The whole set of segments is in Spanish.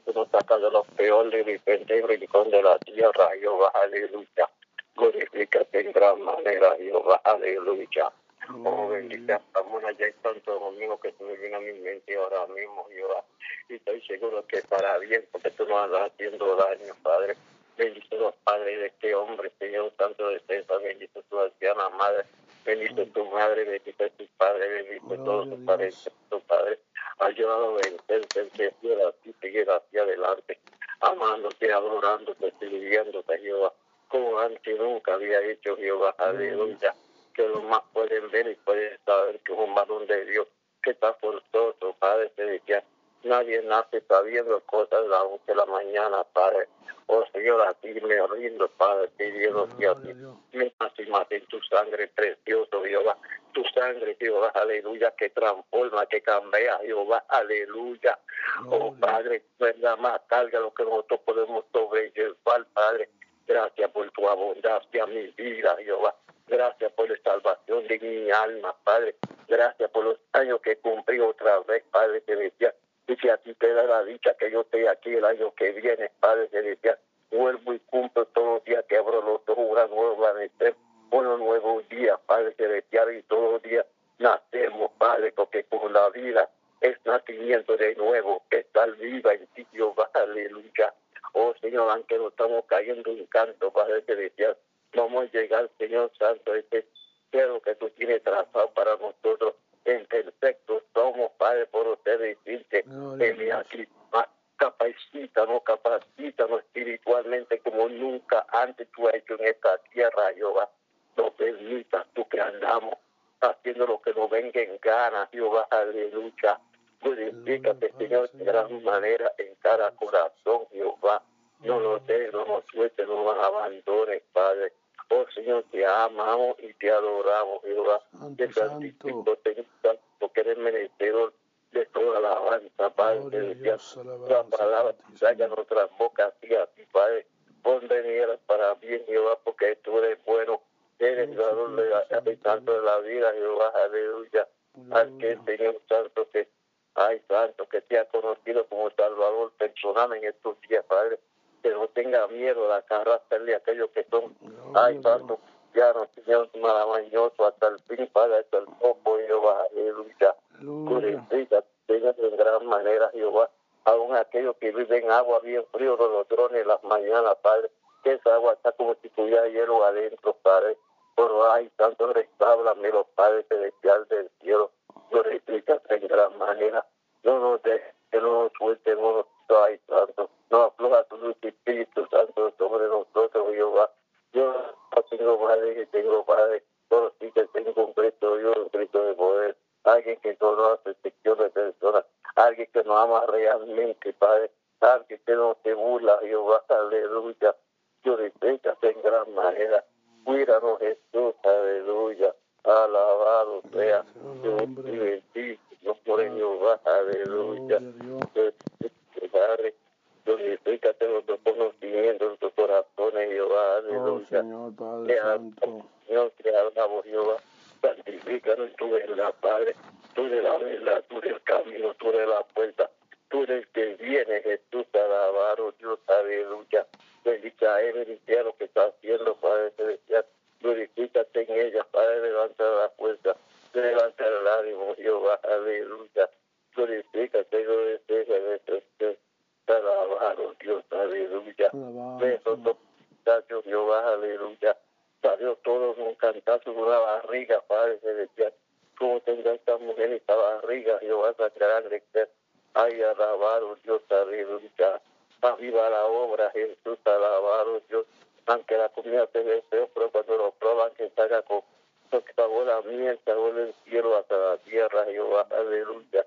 que nos saca de los peores y rincón de la tierra, Jehová, aleluya. Glorifícate en gran manera, Jehová, aleluya. Oh, bendita Ramona, ya hay tanto domingo que tú me viene a mi mente ahora mismo, Jehová. Y estoy seguro que para bien, porque tú no andas haciendo daño, Padre. Bendito los padres de este hombre, Señor, tanto de César, bendito tu anciana madre, bendito tu madre, bendito tu padre, bendito todos tus padres, tu padre. Ayúdalo a vencer, vencer, así, seguir hacia adelante, amándote, adorándote, sirviéndote, Jehová, como antes nunca había hecho Jehová, aleluya que los más pueden ver y pueden saber que es un varón de Dios que está por todo, Padre Celestial. Nadie nace sabiendo cosas de la de la mañana, Padre. Oh Señor, a ti me rindo, Padre, pidiendo que a ti me más en tu sangre precioso, Jehová. Tu sangre, Jehová, aleluya, que transforma, que cambia, Jehová, aleluya. Oh Padre, verdad más carga lo que nosotros podemos sobrellevar, Padre. Gracias por tu abundancia, mi vida, Jehová. Gracias por la salvación de mi alma, Padre. Gracias por los años que cumplí otra vez, Padre Celestial. Y si a ti te da la dicha que yo esté aquí el año que viene, Padre Celestial, vuelvo y cumplo todos los días que abro los ojos, una nueva amanecer, unos nuevos días, Padre Celestial, y todos los días nacemos, Padre, porque con la vida es nacimiento de nuevo, estar viva en ti, Dios, aleluya. Oh Señor, aunque no estamos cayendo en canto, Padre Celestial, vamos a llegar, Señor Santo, este cielo que tú tienes trazado para nosotros. En perfecto somos, Padre, por ustedes decirte, aquí capacítanos, capacítanos espiritualmente como nunca antes tú has hecho en esta tierra, Jehová. No permitas tú que andamos haciendo lo que nos venga en gana, Jehová, aleluya. Glorifícate, Señor, de gran manera en cada corazón, Jehová. No nos dejes, no nos sueltes, no nos abandones, Padre. Oh Señor, te amamos y te adoramos, Jehová. Te santifico, porque eres merecedor de toda la alabanza, Padre. La palabra salga nuestras bocas así a ti, Padre. Pon para bien, Jehová, porque tú eres bueno. Eres el dador de la, tanto de la vida, Jehová, aleluya. Al que Señor Santo que, ay, Santo, que te ha conocido como Salvador personal en estos días, Padre que no tenga miedo de aquellos que son, ay, tanto cristianos, Señor, maravilloso, hasta el fin, Padre, hasta el poco, Jehová, aleluya. Glorifica, Señor, de gran manera, Jehová, aún aquellos que viven agua bien frío de los drones las mañanas, Padre, que esa agua está como si tuviera hielo adentro, Padre. Pero ay, tanto restáblame los Padres celestial del cielo, glorifica en gran manera. No nos dejes, que no nos suelte, no nos ay, santo no afloja tu Espíritu Santo sobre nosotros, Jehová. Yo no tengo padre que tengo padre, solo sí que tengo un Cristo Dios, un Cristo de poder, alguien que conoce excepción de personas, alguien que nos ama realmente, Padre, alguien que no se burla, Jehová, aleluya. Yo respétate en gran manera. Cuídanos, Jesús, aleluya. Alabado sea. Dios y bendito. Por Jehová, aleluya. Padre, glorifícate los dos conocimientos, los corazones, Jehová, aleluya. Señor Padre Santo. Señor, te alabamos, Jehová. Santifícanos, tú eres la Padre, tú eres la verdad, tú eres el camino, tú eres la puerta, tú eres el que viene, Jesús, alabado, Dios, aleluya. Bendita es, bendita lo que está haciendo, Padre Celestial. Glorifícate en ella, Padre, levanta la fuerza, levanta el ánimo, Jehová, aleluya. Glorifícate, glorifícate, alabado Dios, aleluya. Besos, muchachos, Jehová, aleluya. Salió todo un cantazo de una barriga, Padre Celestial. Como tendrá esta mujer esta barriga, Jehová, esa grande que ay, alabado Dios, aleluya. Viva la obra, Jesús, alabado Dios. Aunque la comida te deseo, pero cuando lo prueban, que salga con sabor a miel, sabor del cielo hasta la tierra, Jehová, aleluya.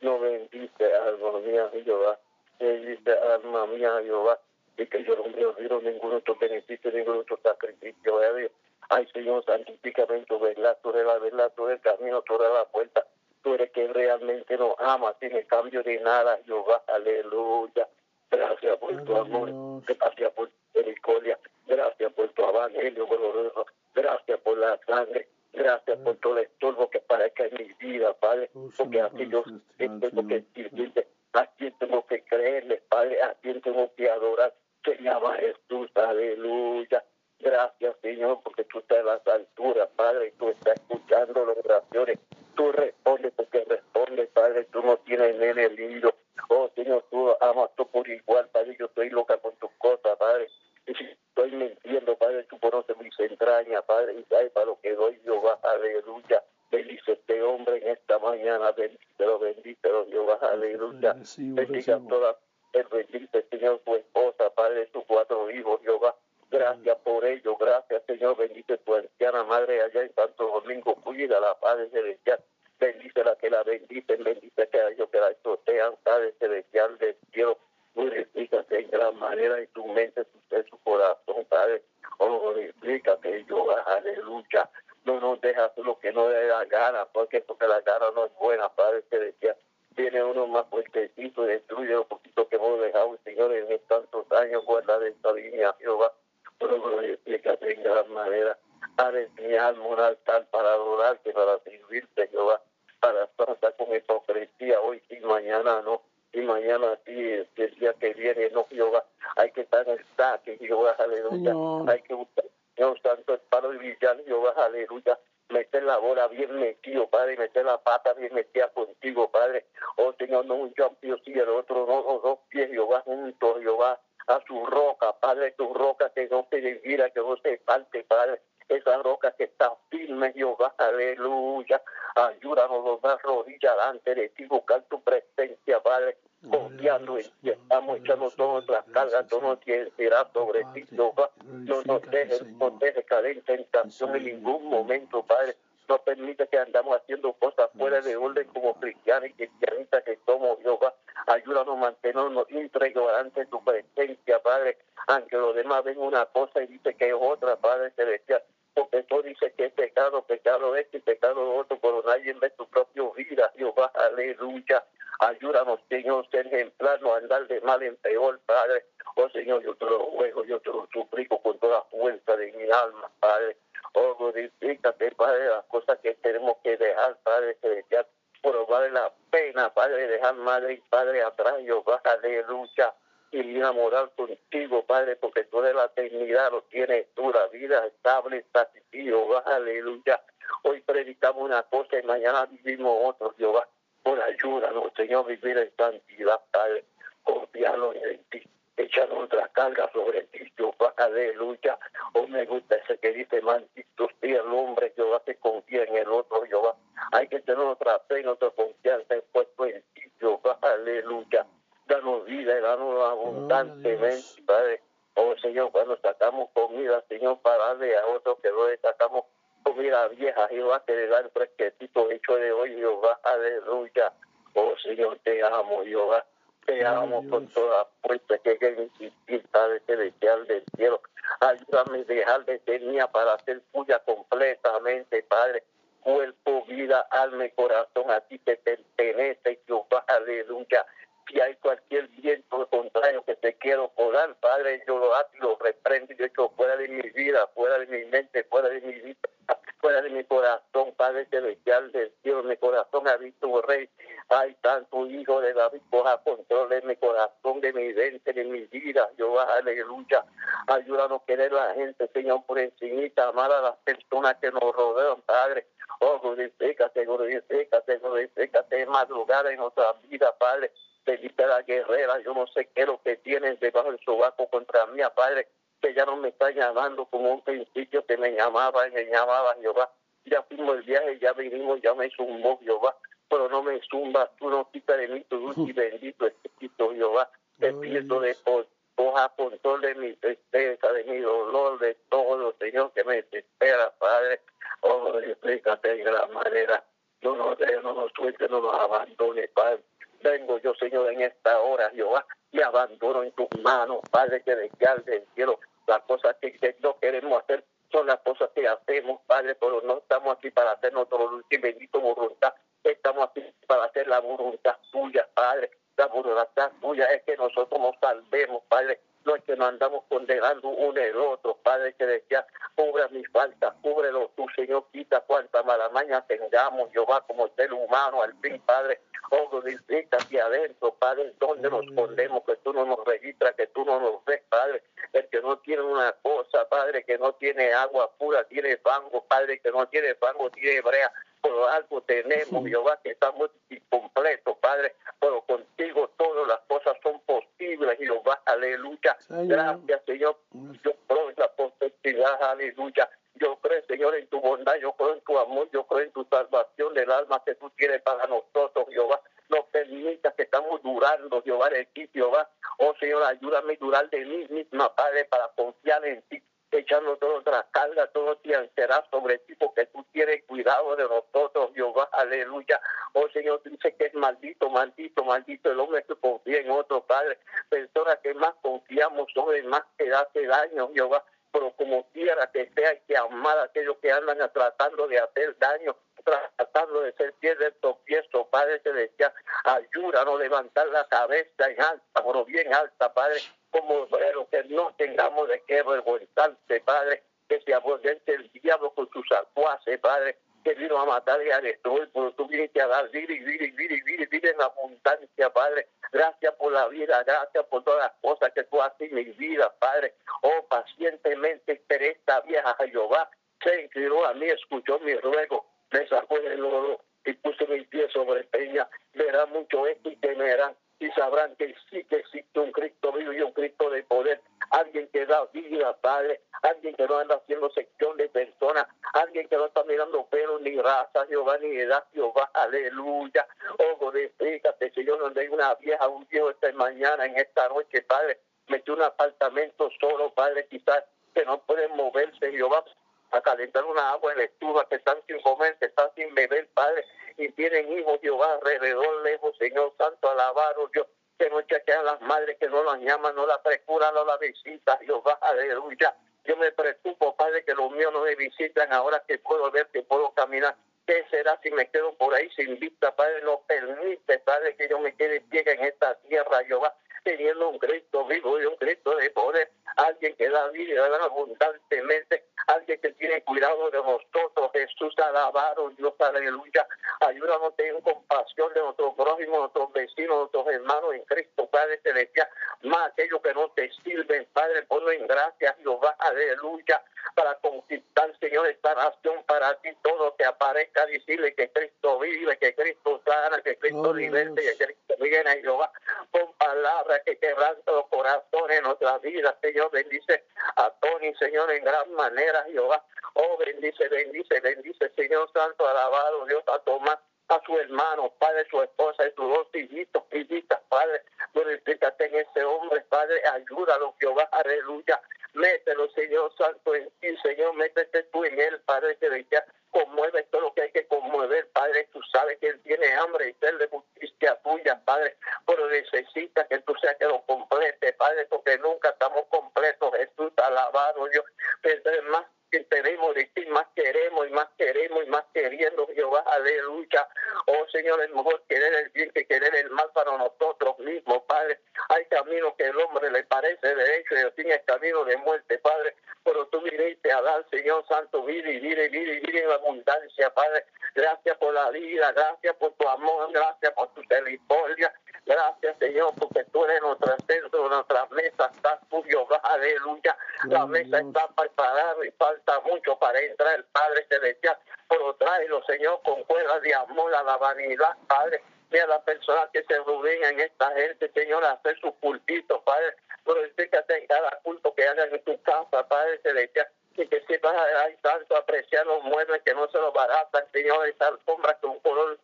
No bendice, alma mía, Jehová dice alma mía Jehová, y que yo no me olvido ningún otro beneficio, ningún otro sacrificio de Dios. Ay, Señor, santificame en tu verdad, tú eres la verdad, tú eres el camino, tú eres la puerta, tú eres que realmente nos ama, sin el cambio de nada, Jehová, aleluya. Gracias por tu amor, gracias por tu misericordia, gracias por tu evangelio glorioso, gracias por la sangre, gracias por todo el estorbo que parezca en mi vida, Padre, porque así yo tengo que decirte a tengo que creerle, Padre, a tengo que adorar. Se llama Jesús, aleluya. Gracias, Señor, porque tú estás en las alturas, Padre, y tú estás escuchando las oraciones. Tú respondes porque respondes, Padre, tú no tienes nene lindo. Oh, Señor, tú amas tú por igual, Padre, yo estoy loca con tus cosas, Padre. Estoy mintiendo, Padre, tú conoces mis entrañas, Padre, y sabes para lo que doy, Jehová, aleluya. Bendice este hombre en esta mañana, bendícelo, bendícelo, Jehová, aleluya. Bendiga toda, el bendice, Señor, tu esposa, Padre, tus cuatro hijos, Jehová. Gracias por ello, gracias, Señor, bendice tu anciana madre allá en Santo Domingo, cuida la Padre Celestial. Bendice la que la bendicen, bendice que a ellos que la exotean, Padre Celestial del cielo. Glorifícate en gran manera en tu mente, en su corazón, Padre. Oh, glorifícate, Jehová, aleluya no nos dejas lo que no le da gana, porque porque la gana no es buena, Padre Celestial. Viene uno más fuertecito destruye lo poquito que hemos dejado, Señor, en tantos años, guarda de esta línea, Jehová. Pero glorifícate en gran manera. Haz mi alma un altar para adorarte, para servirte, Jehová, para estar con hipocresía hoy y mañana no. Y mañana sí, que viene, no, Jehová. Hay que estar en saque, Jehová, aleluya. Hay que buscar Dios santo, es para villano, Jehová, aleluya. Meter la bola bien metido, Padre, meter la pata bien metida contigo, Padre. Oh Señor, no un champion, sí, el otro, no, los dos pies, Jehová, juntos, Jehová, a su roca, Padre, tu roca que no se divida, que no se falte, Padre. Esa roca que está firme, Jehová, aleluya. Ayúdanos los más rodillas delante de ti, buscar tu presencia, Padre confiando en ti, estamos echando todas todo nos será sobre ti, Jehová. No nos dejes, no dejes caer en tentación en ningún momento, Padre. No permite que andamos haciendo cosas fuera de orden como cristianos y cristianistas que somos, Jehová. Ayúdanos a mantenernos íntegros ante tu presencia, Padre. Aunque los demás ven una cosa y dicen que es otra, Padre celestial. Porque tú dices que es pecado, pecado este y pecado otro, pero nadie ve tu propia vida, Jehová. Aleluya. Ayúdanos, Señor, ser ejemplar, no andar de mal en peor, Padre. Señor, yo te lo ruego, yo te lo suplico con toda fuerza de mi alma, Padre. Oh, glorifícate, Padre, las cosas que tenemos que dejar, Padre celestial. Pero vale la pena, Padre, dejar madre y Padre atrás, Jehová, aleluya. Y enamorar contigo, Padre, porque tú de la eternidad lo tienes tú, la vida estable está aquí, Jehová, aleluya. Hoy predicamos una cosa y mañana vivimos otra, Jehová por ayúdanos, Señor, vivir en santidad, Padre, confiarnos en ti, echar nuestra carga sobre ti, Jehová, aleluya. Oh, me gusta ese que dice, maldito sea el hombre, Jehová, que confía en el otro, Jehová. Hay que tener nuestra fe y nuestra confianza puesto en ti, Jehová, aleluya. Danos vida y danos abundantemente, Padre. Oh, Señor, cuando sacamos comida, Señor, para darle a otro que no le sacamos comida vieja, Jehová, te le da el fresquetito hecho de hoy, Jehová, aleluya. Oh Señor, te amo, Jehová. Amo con toda fuerza que hay insistir, Padre celestial del cielo. Ayúdame a dejar de ser para ser tuya completamente, Padre. Cuerpo, vida, alma y corazón, a ti te pertenece, Jehová, aleluya. Si hay cualquier viento contrario que te quiero colar, Padre, yo lo y lo reprendo yo echo fuera de mi vida, fuera de mi mente, fuera de mi vida, fuera de mi corazón, Padre celestial del cielo, mi corazón ha visto un rey. Hay tanto hijo de David, coja control de mi corazón, de mi mente, de mi vida, yo aleluya. Ayúdanos a querer a la gente, Señor, por encimita, amar a las personas que nos rodean, Padre. Oh, glorifícate, glorifícate, glorifícate, madrugada en nuestra vida, Padre. Felipe la guerrera, yo no sé qué es lo que tienen debajo del sobaco contra mí, Padre, que ya no me está llamando como un principio que me llamaba y me llamaba Jehová. Ya fuimos el viaje, ya vinimos, ya me zumbó Jehová, pero no me zumba, tú no quitas de mí tu luz y bendito Espíritu Jehová. Te pido de por, coja control de mi tristeza, de mi dolor, de todo, Señor, que me desespera, Padre. Oh, explícate de gran manera. No nos dejes, no nos suelte, no nos abandone, Padre vengo yo, Señor, en esta hora, Jehová, me abandono en tus manos, Padre, que desde del cielo, las cosas que, que, no queremos hacer son las cosas que hacemos, Padre, pero no estamos aquí para hacer nuestro y bendito voluntad, estamos aquí para hacer la voluntad tuya, Padre, la voluntad tuya es que nosotros nos salvemos, Padre, no es que nos andamos condenando uno el otro, Padre Celestial, cubre mis faltas, cúbrelo tú, Señor, quita cuanta malamaña tengamos, Jehová, como ser humano, al fin, Padre, oh, glorifica aquí adentro, Padre, donde nos escondemos, que tú no nos registras, que tú no nos ves, Padre, que tiene una cosa, Padre, que no tiene agua pura, tiene fango, Padre, que no tiene fango, tiene brea, por algo tenemos, Jehová, que estamos incompletos, Padre, pero contigo todas las cosas son posibles, Jehová, aleluya. Gracias, Señor. Yo creo en la posibilidad, aleluya. Yo creo, Señor, en tu bondad, yo creo en tu amor, yo creo en tu salvación del alma que tú tienes para nosotros, Jehová. No permitas que estamos durando, Jehová, de ti, Jehová. Oh, Señor, ayúdame a durar de mí misma, Padre, para confiar en ti echando toda otra carga, todo será sobre ti, porque tú tienes cuidado de nosotros, Jehová, aleluya. Oh Señor, dice que es maldito, maldito, maldito el hombre que confía en otro Padre. Personas que más confiamos son el más que hace daño, Jehová. Como quiera que sea, que amar a aquellos que andan tratando de hacer daño, tratando de ser pies de tropiezo, Padre Celestial, ayúdanos a levantar la cabeza en alta, pero bien alta, Padre, como pero que no tengamos de qué avergonzarse, Padre, que se aborrece el diablo con sus acuaces, Padre, que vino a matar y a destruir, pero tú viniste a dar vida y vida y vida y vida en abundancia, Padre. Gracias por la vida, gracias por todas las cosas que tú haces en mi vida, Padre. Oh, pacientemente esperé esta vieja Jehová. Se inclinó a mí, escuchó mi ruego, me sacó del lodo y puso mis pies sobre peña. Verá mucho esto y temerán y sabrán que sí que existe un Cristo vivo y un Cristo de poder, alguien que da vida, Padre, alguien que no anda haciendo sección de personas, alguien que no está mirando pelo ni raza, Jehová, ni edad, Jehová, aleluya. Oh, glorifícate, Señor, donde hay una vieja, un viejo esta mañana, en esta noche, Padre, metió un apartamento solo, Padre, quizás que no pueden moverse, Jehová, a calentar una agua en la estufa, que están sin comer, que están sin beber, Padre, y tienen hijos, Jehová, alrededor, lejos, Señor Santo, alabaros, Dios, que no chequean las madres que no las llaman, no las procuran, no las visitan, Jehová, aleluya. Yo me preocupo, Padre, que los míos no me visitan ahora que puedo ver, que puedo caminar. ¿Qué será si me quedo por ahí sin vista, Padre? No permite, Padre, que yo me quede ciega en esta tierra, Jehová, teniendo un Cristo vivo y un Cristo de poder, alguien que da vida abundantemente, alguien que tiene cuidado de nosotros, Jesús, alabado, Dios, aleluya. Ayúdanos a tener compasión de nuestros prójimos, nuestros vecinos, nuestros hermanos en Cristo, Padre Celestial, más aquellos que no te sirven, Padre, ponlo en gracia, Jehová, aleluya, para conquistar, Señor, esta nación para ti, todo que aparezca, decirle que Cristo vive, que Cristo sana, que Cristo liberte, que Cristo viene, Jehová, con palabras que quebrantan los corazones en nuestras vidas, Señor, bendice a Tony, Señor, en gran manera, Jehová, oh, bendice, bendice, bendice, Señor Santo, alabado, Dios, a Tomás, a su hermano, Padre, su esposa y sus dos hijitos, hijitas, Padre, glorifícate en ese hombre, Padre, ayúdalo, Jehová, aleluya, mételo, Señor Santo, en ti, Señor, métete tú en él, Padre, que ya conmueve todo lo que hay que conmover, Padre, tú sabes que él tiene hambre y sed de justicia tuya, Padre, pero necesita que tú seas que lo complete, Padre, porque nunca estamos completos, Jesús, alabado, Dios, pero más que tenemos de ti, más queremos y más queremos y más queriendo, Jehová, aleluya. Oh Señor, es mejor querer el bien que querer el mal para nosotros mismos, Padre. Hay caminos que el hombre le parece derecho y fin es camino de muerte, Padre. Pero tú viniste a dar, Señor Santo, vida y vida y vida y vida en abundancia, Padre. Gracias por la vida, gracias por tu amor, gracias por tu misericordia. Gracias, Señor, porque tú eres nuestro centro, nuestra mesa está tú, Jehová, aleluya. La mesa está preparada y falta mucho para entrar el Padre Celestial, pero tráelo, Señor, con cuerdas de amor a la vanidad, Padre. Mira las personas que se reúnen en esta gente, Señor, a hacer sus cultitos, Padre. Glorifícate en cada culto que hagan en tu casa, Padre Celestial y que sepas tanto apreciar los muebles que no se los baratan, Señor, esa alfombra con color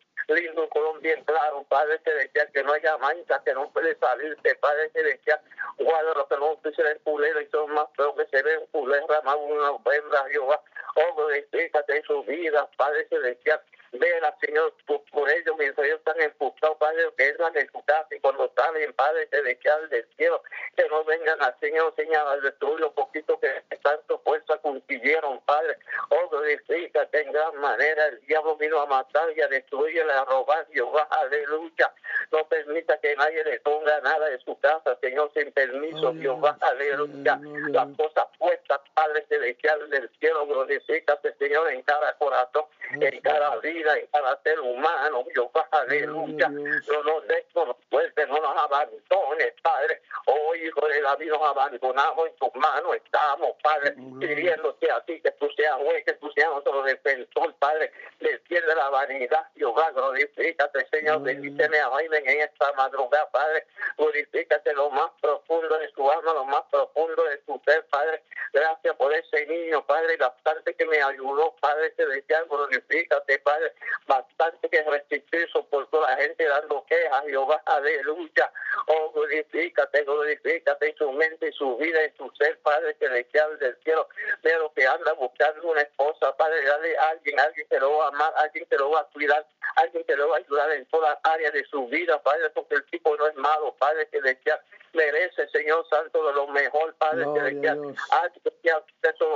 color bien claro, Padre Celestial, que no haya mancha, que no puede salirte, Padre Celestial, guarda los que no el culero y son más feos que se ven culera, más una hembra, Jehová, oh, glorifícate en su vida, Padre Celestial, Vela, Señor, por, por ellos mientras ellos están enfustados, Padre, que entran en su y cuando salen, Padre, dejan del cielo, que no vengan al Señor, Señor, a destruir lo poquito que tanto fuerza consiguieron, Padre. Oh, glorifícate en gran manera. El diablo vino a matar y a destruir a robar, Jehová, aleluya. No permita que nadie le ponga nada de su casa, Señor, sin permiso, Jehová, aleluya. Las cosas puestas, Padre celestial del cielo, glorifícate, Señor, en cada corazón, en cada vida, en cada ser humano, Jehová, aleluya. No nos dejes, fuerte, no nos abandones, Padre. Oh, Hijo de David, nos abandonamos en tus manos, estamos, Padre, pidiéndote a ti que tú seas juez, que tú seas nuestro defensor, Padre, defiende la vanidad, Jehová, glorifícate, Señor, bendíceme a Biden en esta madrugada, Padre, glorifícate lo más profundo de su alma, lo más profundo de su ser, Padre, gracias por ese niño, Padre, bastante que me ayudó, Padre, celestial, glorifícate, Padre, bastante que resistí, por toda la gente dando quejas, Jehová, aleluya, oh, glorifícate, glorifícate en su mente, en su vida, en su ser, Padre, celestial del cielo, pero que anda buscando una esposa, Padre, dale a alguien, alguien que lo va a amar, alguien que lo va a cuidar, alguien que lo va a ayudar en todas áreas de su vida, Padre, porque el tipo no es malo, Padre, celestial, merece, Señor Santo, de lo mejor, Padre Celestial.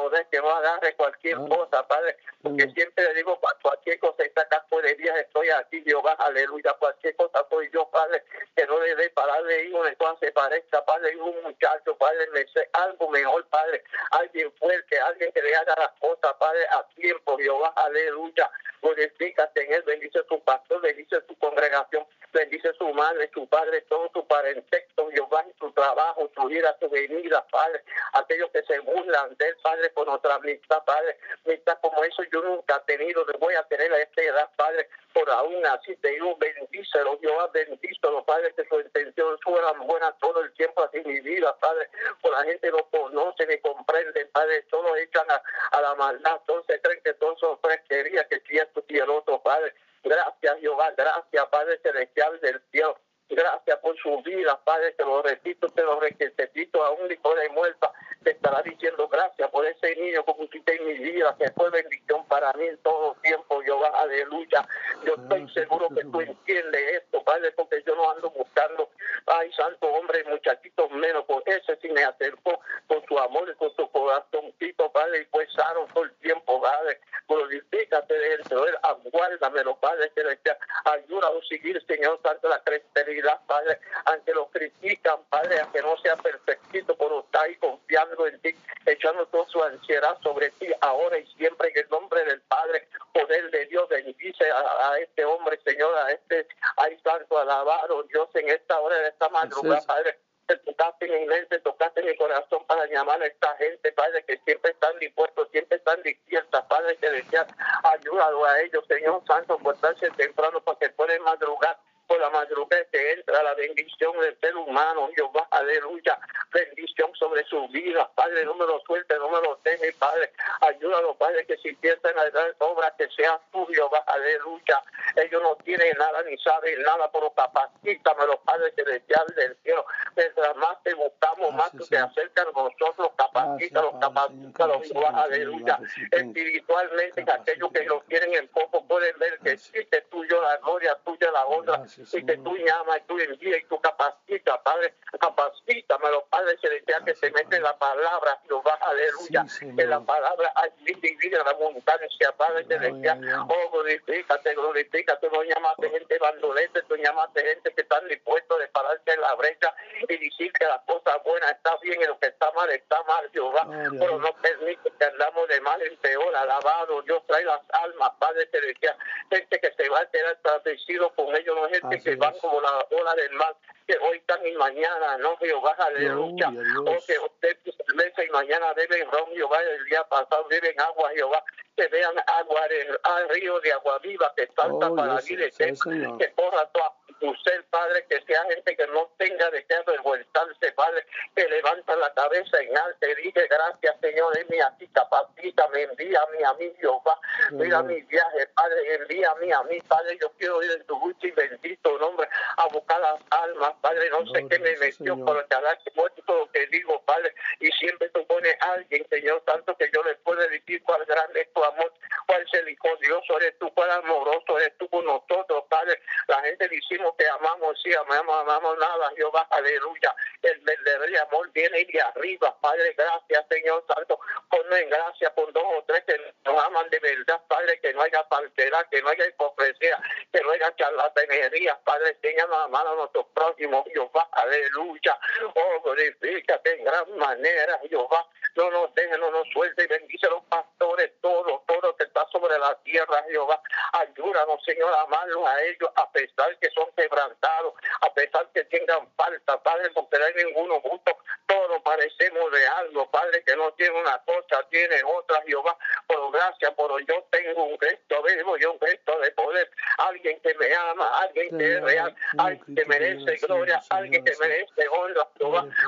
de que no agarre cualquier cosa, Padre, porque siempre le digo, cualquier cosa está acá por el día, estoy aquí, Jehová, aleluya, cualquier cosa soy yo, Padre, que no le dé para darle hijo de se parezca, Padre, un muchacho, Padre, me sé algo mejor, Padre, alguien fuerte, alguien que le haga las cosas, Padre, a tiempo, Jehová, aleluya, glorifícate en él, bendice tu pastor, bendice tu congregación, bendice su madre, su padre, todo su parentesco, Jehová, su trabajo, su vida, su venida, Padre, aquellos que se burlan del Padre, por nuestra amistad, Padre, amistad como eso yo nunca he tenido, le voy a tener a esta edad, Padre, por aún así te digo, bendícelo, Jehová, bendícelo, Padre, que su intención fuera buena todo el tiempo así mi vida, Padre, por la gente no conoce ni comprende, Padre, todos echan a, la maldad, todos se creen que todos son fresquerías, que si esto Padre, gracias, Jehová, gracias, Padre celestial del cielo, Gracias por su vida, Padre, te lo repito, te lo repito, aún hijo de muerta, te estará diciendo gracias por ese niño que pusiste en mi vida, que fue bendición para mí en todo tiempo, yo aleluya. Yo estoy seguro que tú entiendes esto, Padre, porque yo no ando buscando, ay, santo hombre, muchachitos menos, por ese sí me acercó con su amor y con su corazoncito, Padre, y pues sano todo el tiempo, Padre, glorifícate de él, aguárdamelo, Padre, que le ayúdalo a seguir, Señor Santo, la crestería Padre, aunque lo critican, Padre, aunque no sea perfectito, pero está ahí confiando en ti, echando toda su ansiedad sobre ti, ahora y siempre, en el nombre del Padre, poder de Dios, bendice a, este hombre, Señor, a este, ay, santo, alabado Dios, en esta hora, de esta madrugada, Padre te tocaste en mi mente, tocaste en mi corazón para llamar a esta gente, Padre, que siempre están dispuestos, siempre están dispuestas, Padre, que decían, ayúdalo a ellos, Señor Santo, por estarse temprano para que puedan madrugar por la madrugada que entra la bendición del ser humano, Jehová, aleluya, bendición sobre su vida, Padre, no me lo suelte, no me lo deje, Padre, ayúdalo, Padre, que si piensan a dar obra, que sea tu Jehová, aleluya, ellos no tienen nada ni saben nada, pero capacítamelo, Padre celestial del cielo, mientras más te buscamos, más tú te acercas a nosotros, capacítalos, capacítalos, Jehová, aleluya, espiritualmente, aquellos que lo quieren en poco pueden ver que existe tuyo la gloria, tuya la honra, y que tú llamas, tú envías y tú capacitas, Padre, capacítamelo, Padre celestial, que se mete en la palabra, Jehová, aleluya, en la palabra hay vida en la abundancia, Padre celestial, oh, glorifícate, glorifícate, no llamaste gente bandolete, tú llamaste gente que están dispuestos de pararse en la brecha y decir que la cosa buena está bien y lo que está mal está mal, Jehová, pero no permite que andamos de mal en peor, alabado, Dios trae las almas, Padre celestial, gente que se va a quedar traducido con ellos, no es que van como la ola del mar, que hoy están y mañana, no Jehová, aleluya. O que usted mesa y mañana beben ron, Jehová, el día pasado beben agua, Jehová, que vean agua al río de agua viva que salta para la vida que corra toda tu ser, Padre, que sea gente que no tenga de qué avergonzarse, Padre, que levanta la cabeza en alto y dice, gracias, Señor, es mi aquí, capacítame, envíame a mí, Jehová, mira mi viaje, Padre, envíame a mí, Padre, yo quiero ir en tu gusto y bendito nombre a buscar las almas, Padre, no sé qué me metió, pero te agradezco todo lo que digo, Padre, y siempre tú pones a alguien, Señor, tanto que yo le puedo decir cuál grande es tu amor, cuál misericordioso eres tú, Padre amoroso eres tú con nosotros, Padre. La gente decimos que amamos, sí, amamos, amamos nada, Jehová, aleluya. El verdadero amor viene de arriba, Padre, gracias, Señor Santo. Ponnos en gracia con dos o tres que nos aman de verdad, Padre, que no haya falsedad, que no haya hipocresía, que no haya charlatanería, Padre, enséñanos a amar a nuestros Jehová, aleluya. Oh, glorifícate en gran manera, Jehová. No nos deje, no nos suelte y bendice los pastores, todo, todo que está sobre la tierra, Jehová. Ayúdanos, Señor, a amarlos a ellos, a pesar que son quebrantados, a pesar que tengan falta, Padre, no hay ninguno justo. Todos parecemos de algo, Padre, que no tiene una cosa, tiene otra, Jehová. Gracias, por yo tengo un gesto vivo y un gesto de poder. Alguien que me ama, alguien que es real, alguien que merece gloria, alguien que merece honra.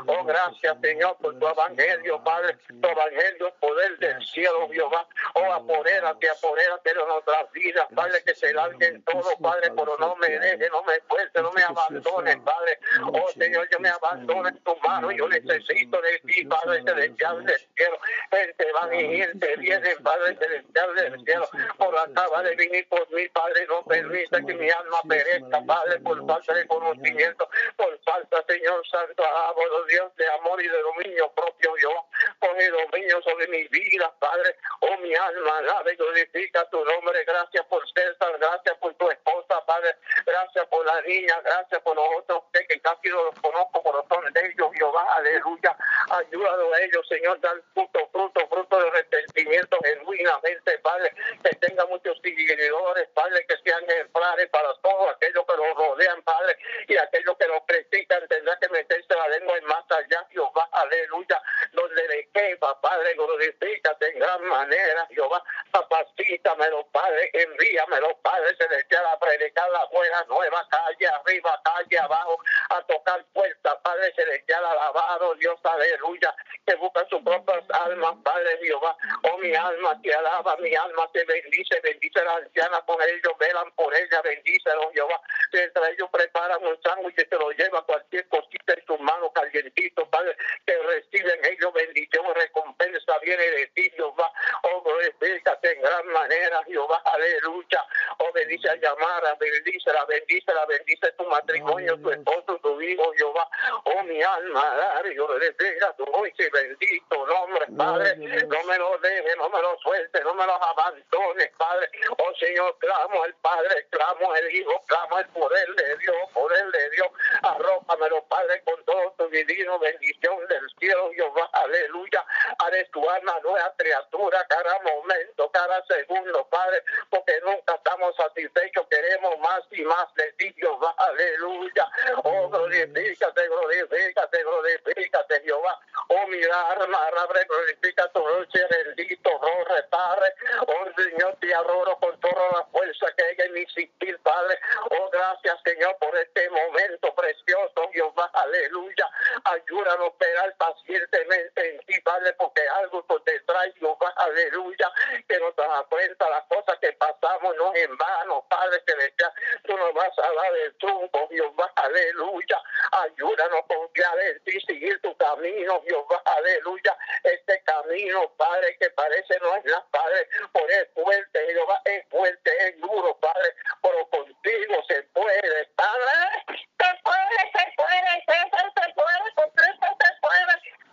Oh, gracias, Señor, por tu evangelio, Padre. Tu evangelio, poder del cielo, Jehová. Oh, apodérate, apodérate de nuestras vidas, Padre, que se larguen todo, Padre, pero no me deje, no me suelte, no me abandones, Padre. Oh, Señor, yo me abandono en tu mano, yo necesito de ti, Padre celestial del cielo. Gente van y gente viene, Padre celestial del cielo. Por acaba de venir por mí, Padre, no permita que mi alma perezca, Padre, por falta de conocimiento, por falta, Señor Santo, oh Dios de amor y de dominio propio, yo. Pon el dominio sobre mi vida, Padre. Oh, mi alma, alaba y glorifica tu nombre. Gracias por César, gracias por tu esposa, Padre. Gracias por la niña, gracias por los otros que, que casi no los conozco, son de ellos, Jehová, aleluya. Ayúdalo a ellos, Señor, dar fruto, fruto, fruto de arrepentimiento genuinamente, Padre. Que tenga muchos seguidores, Padre, que sean ejemplares para todos aquellos que los rodean, Padre, y aquellos que los critican, tendrá que meterse la lengua en más allá, Jehová, aleluya. Donde le quepa, Padre, glorifícate en gran manera, Jehová. Capacítamelo, Padre, envíamelo, Padre celestial, a predicar la buena nueva, calle arriba, calle abajo, a tocar puertas, Padre celestial, alabado, Dios, aleluya, que busca sus propias almas, Padre Jehová. Oh, mi alma te alaba, mi alma te bendice, bendice a la anciana con ellos, velan por ella, bendícelo, Jehová. Mientras ellos preparan un sándwich y se lo lleva cualquier cosita en sus manos, calientito, Padre, que reciben ellos bendición, recompensa viene de ti, Jehová. Oh, glorifícate en gran manera, Jehová, aleluya. Oh, bendice a Yamara, bendícela, bendícela, bendice tu matrimonio, tu esposo, tu hijo, Jehová. Oh, mi alma, dale, glorifica tu noche, bendito nombre, Padre. No me lo deje, no me lo suelte, no me los abandones, Padre. Oh, Señor, clamo al Padre, clamo al Hijo, clamo al poder de Dios, poder de Dios. Arrópamelo, Padre, con todo tu divino bendición del cielo, Jehová, aleluya. Haré tu alma nueva criatura cada momento, cada segundo, Padre, porque nunca estamos satisfechos, queremos más y más de ti, Jehová, aleluya. Oh, glorifícate, glorifícate, glorifícate, Jehová. Oh, mi alma, glorifica tu noche, bendito, oh, repare. Oh, Señor, te adoro con toda la fuerza que hay en mi existir, Padre. Oh, gracias, Señor, por este momento precioso, Jehová, aleluya. Ayúdanos a esperar pacientemente en ti, Padre, porque algo te Jehová, aleluya, que nos da cuenta las cosas que pasamos no en vano, Padre celestial. Tú nos vas a dar el trunco, Jehová, aleluya. Ayúdanos a confiar en ti, seguir tu camino, Jehová, aleluya. Este camino, Padre, que parece no es nada, Padre, por es fuerte, Jehová, es fuerte, es duro, Padre, pero contigo se puede, Padre. Se puede, se puede, se puede,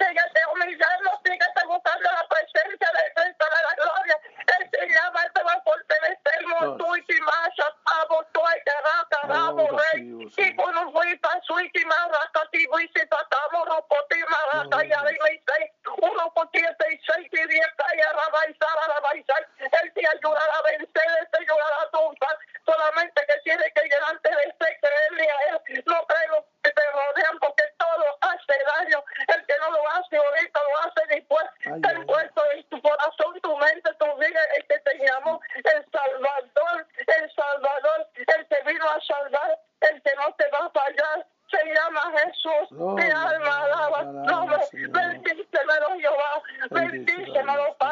Síguete humillando, síguete buscando la presencia de Cristo de la gloria. Él te va a fortalecer, montuiti, masha, abo, tuay, terraca, rabo, rey. Y cuando fui para su última raca, ti fui, si tratamos, ropoti, maraca, y arriba y seis. Uno por siete y seis, y diez, y arrabaizar, arrabaizar. Él te ayudará a vencer, Él te ayudará a triunfar. Solamente que tiene que llegarte de ese creerle a Él. No creo que te rodean porque todo hace daño. El que no lo hace ahorita lo hace después. El puesto en tu corazón, tu mente, tu vida, el que te llamó, el Salvador, el Salvador, el que vino a salvar, el que no te va a fallar. Se llama Jesús, mi alma alaba nombre, bendícemelo Jehová, bendícemelo Padre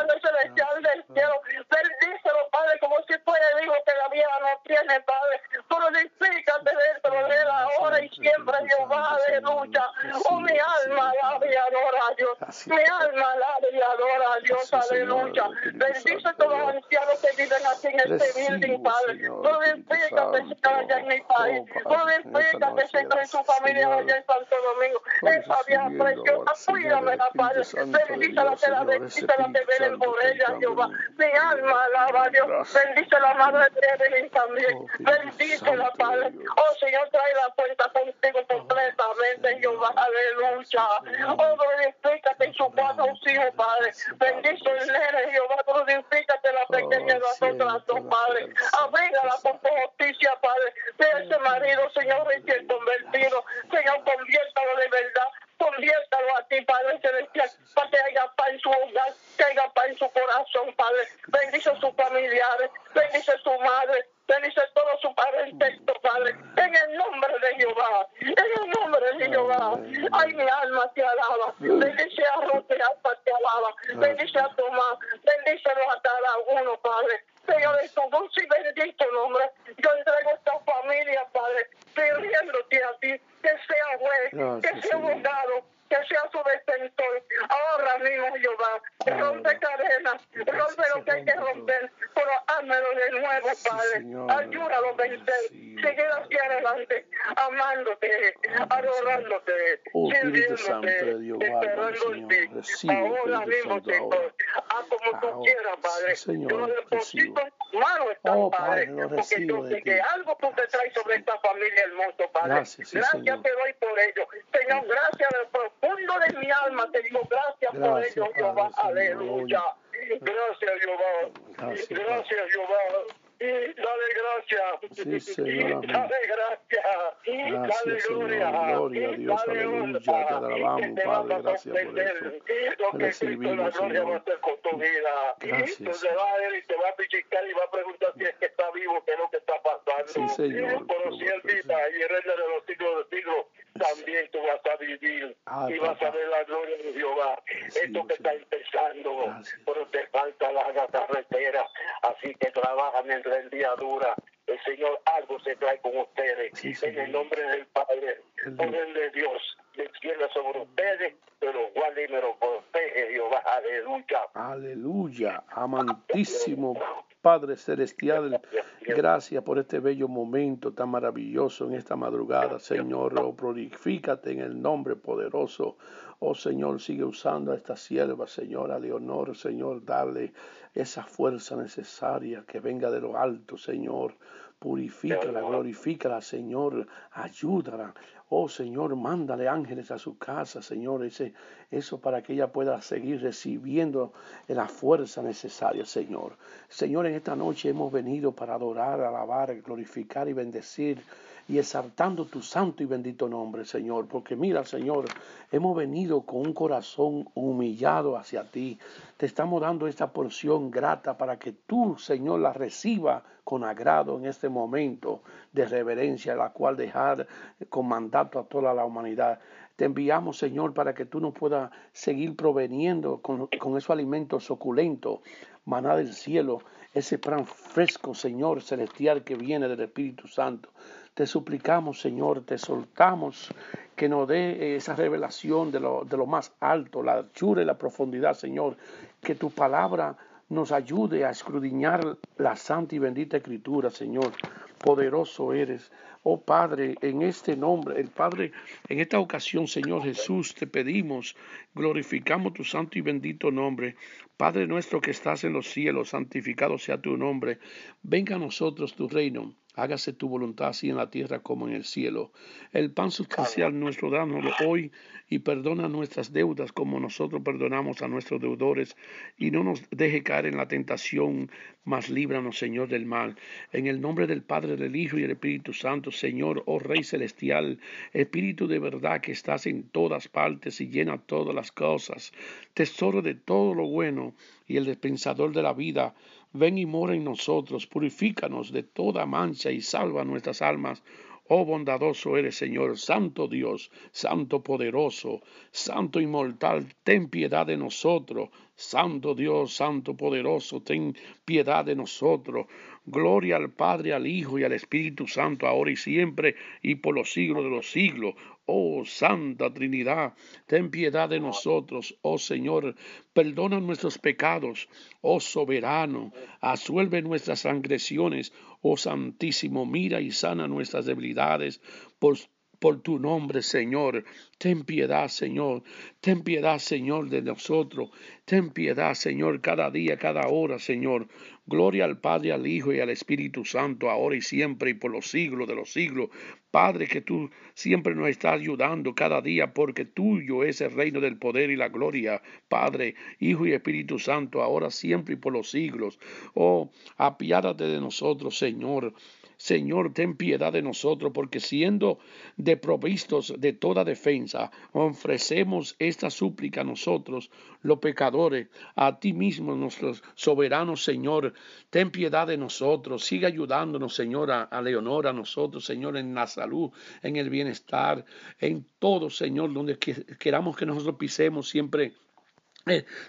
cuídamela, Padre. Bendícela, te la bendícela, te velen por ella, Jehová. Mi alma alaba a Dios. Bendice la madre de Evelyn también. Bendícela, Padre. Oh, Señor, trae la cuenta contigo completamente, Jehová. Aleluya. Oh, glorifícate en su cuatro hijos, Padre. Bendice el nene, Jehová. Glorifícate la pequeña de nosotras, dos, Padre. Abrígala con tu justicia, Padre. De ese marido, Señor, recién convertido. Señor, conviértalo de verdad conviértalo a ti, Padre Celestial, para que haya paz en su hogar, que haya paz en su corazón, Padre. Bendice a sus familiares, bendice a su madre, bendice todo su parentesco, Padre. En el nombre de Jehová, en el nombre de Jehová. Ay, mi alma te alaba. Bendice a Rote, te alaba. Bendice a Tomás, bendícelo a cada uno, Padre. Señor, en tu dulce y bendito nombre, yo entrego esta familia, Padre, pidiéndote a ti que sea juez, que sea abogado, que sea su defensor. Ahora mismo, Jehová, rompe cadenas, rompe lo que hay que romper, pero házmelo de nuevo, Padre. Ayúdalo a vencer, sigue hacia adelante, amándote, adorándote, oh, sirviéndote, esperando en ti. Ahora mismo, Señor, haz como tú quieras, Padre. Yo deposito mano está, oh, Padre, porque yo sé que algo tú te traes sobre esta familia hermosa, Padre. Gracias, te doy por ello. Señor, gracias del profundo de mi alma, te digo gracias, por ello, Jehová. Aleluya. Gracias, Jehová. Gracias, gracias Jehová. Dale gracias. Sí, Señor. Dale gracias. Dale gloria. Gloria a Dios. Aleluya. Te alabamos, Padre. Gracias por eso. Lo que Cristo la gloria va a hacer con tu vida. Gracias. Entonces va a él y te va a pichicar y va a preguntar si es que está vivo, qué es lo que está pasando. Sí, Señor. Pero si él viva y reina de los siglos de siglos, también tú vas a vivir Ah, y vas a ver la gloria de Jehová. Esto que está empezando, Gracias. pero te falta la carretera. Así que trabaja mientras el día dura. El Señor algo se trae con ustedes. Sí, en el nombre del Padre, El- poder de Dios, descienda sobre ustedes, pero guarde y me lo protege Jehová. Aleluya. Aleluya, amantísimo Padre Celestial, gracias por este bello momento tan maravilloso en esta madrugada, Señor. Oh, glorifícate en el nombre poderoso. Oh Señor, sigue usando a esta sierva, Señor, a Leonor, Señor, darle esa fuerza necesaria que venga de lo alto, Señor. Purifícala, glorifícala, Señor, ayúdala. Oh Señor, mándale ángeles a su casa, Señor, ese, eso para que ella pueda seguir recibiendo la fuerza necesaria, Señor. Señor, en esta noche hemos venido para adorar, alabar, glorificar y bendecir y exaltando tu santo y bendito nombre, Señor. Porque mira, Señor, hemos venido con un corazón humillado hacia ti. Te estamos dando esta porción grata para que tú, Señor, la reciba con agrado en este momento de reverencia, la cual dejar con mandato a toda la humanidad. Te enviamos, Señor, para que tú nos puedas seguir proveniendo con, con esos alimentos suculentos, maná del cielo, ese pan fresco, Señor, celestial que viene del Espíritu Santo. Te suplicamos, Señor, te soltamos que nos dé esa revelación de lo, de lo más alto, la anchura y la profundidad, Señor. Que tu palabra nos ayude a escudriñar la santa y bendita escritura, Señor. Poderoso eres. Oh Padre, en este nombre, el Padre, en esta ocasión, Señor Jesús, te pedimos, glorificamos tu santo y bendito nombre. Padre nuestro que estás en los cielos, santificado sea tu nombre. Venga a nosotros tu reino. Hágase tu voluntad así en la tierra como en el cielo. El pan sustancial nuestro, dánoslo hoy y perdona nuestras deudas como nosotros perdonamos a nuestros deudores y no nos deje caer en la tentación, mas líbranos, Señor, del mal. En el nombre del Padre, del Hijo y del Espíritu Santo, Señor, oh Rey Celestial, Espíritu de verdad que estás en todas partes y llena todas las cosas, tesoro de todo lo bueno y el dispensador de la vida, ven y mora en nosotros, purifícanos de toda mancha y salva nuestras almas. Oh bondadoso eres, Señor, Santo Dios, Santo poderoso, Santo inmortal, ten piedad de nosotros. Santo Dios, Santo poderoso, ten piedad de nosotros. Gloria al Padre, al Hijo y al Espíritu Santo, ahora y siempre, y por los siglos de los siglos. Oh Santa Trinidad, ten piedad de nosotros, oh Señor, perdona nuestros pecados, oh soberano, asuelve nuestras transgresiones, oh Santísimo, mira y sana nuestras debilidades por tu nombre, Señor. Ten piedad, Señor. Ten piedad, Señor, de nosotros. Ten piedad, Señor, cada día, cada hora, Señor. Gloria al Padre, al Hijo y al Espíritu Santo, ahora y siempre y por los siglos de los siglos. Padre, que tú siempre nos estás ayudando cada día, porque tuyo es el reino del poder y la gloria. Padre, Hijo y Espíritu Santo, ahora siempre y por los siglos. Oh, apiádate de nosotros, Señor. Señor, ten piedad de nosotros, porque siendo deprovistos de toda defensa, ofrecemos esta súplica a nosotros, los pecadores, a ti mismo, nuestro soberano Señor, ten piedad de nosotros, sigue ayudándonos, Señor, a, a Leonora, a nosotros, Señor, en la salud, en el bienestar, en todo, Señor, donde queramos que nosotros pisemos siempre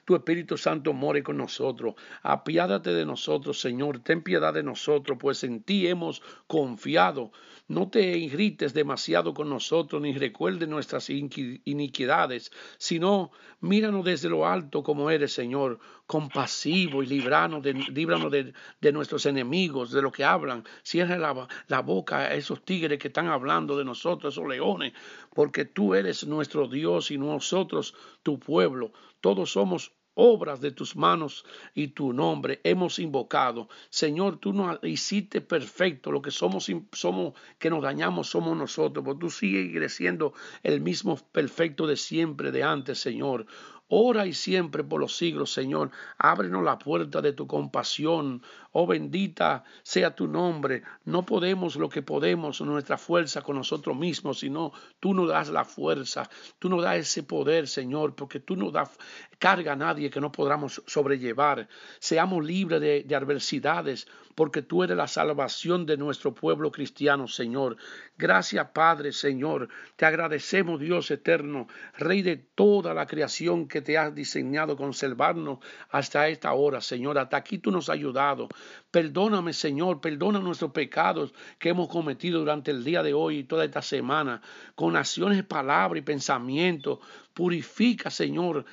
tu Espíritu Santo more con nosotros. Apiádate de nosotros, Señor. Ten piedad de nosotros, pues en ti hemos confiado. No te irrites demasiado con nosotros, ni recuerdes nuestras iniquidades, sino míranos desde lo alto como eres, Señor, compasivo y líbranos de, líbranos de, nuestros enemigos, de lo que hablan. Cierra la, la boca a esos tigres que están hablando de nosotros, esos leones, porque tú eres nuestro Dios y nosotros tu pueblo. Todos somos obras de tus manos y tu nombre hemos invocado. Señor, tú nos hiciste perfecto. Lo que somos, somos que nos dañamos somos nosotros. Porque tú sigues siendo el mismo perfecto de siempre, de antes, Señor. Ora y siempre por los siglos, Señor. Ábrenos la puerta de tu compasión. Oh bendita sea tu nombre. No podemos lo que podemos, nuestra fuerza con nosotros mismos, sino tú nos das la fuerza. Tú nos das ese poder, Señor, porque tú no das carga a nadie que no podamos sobrellevar. Seamos libres de, de adversidades, porque tú eres la salvación de nuestro pueblo cristiano, Señor. Gracias, Padre, Señor. Te agradecemos, Dios eterno, Rey de toda la creación que te has diseñado conservarnos hasta esta hora, Señor. Hasta aquí tú nos has ayudado. Perdóname, Señor, perdona nuestros pecados que hemos cometido durante el día de hoy y toda esta semana, con acciones, palabras y pensamientos. Purifica, Señor,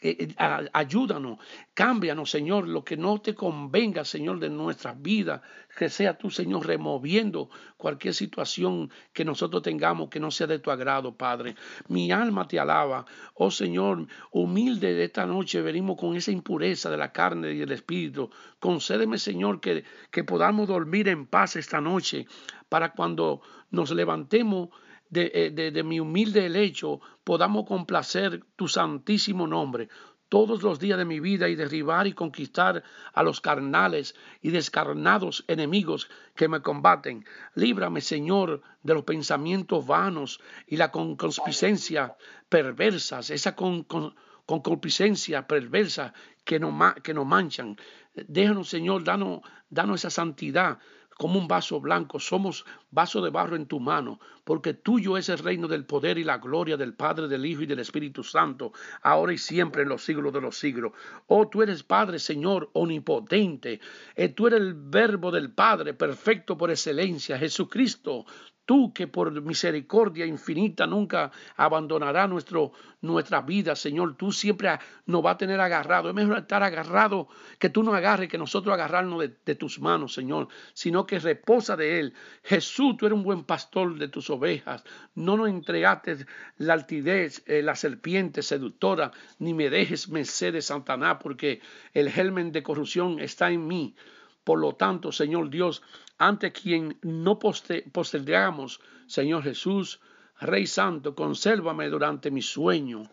eh, eh, ayúdanos, cámbianos, Señor, lo que no te convenga, Señor, de nuestras vidas, que sea tú, Señor, removiendo cualquier situación que nosotros tengamos que no sea de tu agrado, Padre. Mi alma te alaba, oh Señor, humilde de esta noche venimos con esa impureza de la carne y del espíritu. Concédeme, Señor, que, podamos dormir en paz esta noche, para cuando nos levantemos eh, de, mi humilde lecho podamos complacer tu santísimo nombre todos los días de mi vida y derribar y conquistar a los carnales y descarnados enemigos que me combaten. Líbrame, Señor, de los pensamientos vanos y la concupiscencia perversas, esa concupiscencia perversa que nos, manchan. Déjanos, Señor, danos, danos esa santidad como un vaso blanco, somos vaso de barro en tu mano, porque tuyo es el reino del poder y la gloria del Padre, del Hijo y del Espíritu Santo, ahora y siempre en los siglos de los siglos. Oh, tú eres Padre, Señor, omnipotente, eh, tú eres el verbo del Padre, perfecto por excelencia, Jesucristo, Tú que por misericordia infinita nunca abandonará nuestro, nuestra vida, Señor. Tú siempre nos va a tener agarrado. Es mejor estar agarrado que tú nos agarres, que nosotros agarrarnos de, tus manos, Señor, sino que reposa de Él. Jesús, tú eres un buen pastor de tus ovejas. No nos entregaste la altidez, eh, la serpiente seductora, ni me dejes merced de Satanás, porque el germen de corrupción está en mí. Por lo tanto, Señor Dios, ante quien no postergamos, Señor Jesús, Rey Santo, consérvame durante mi sueño,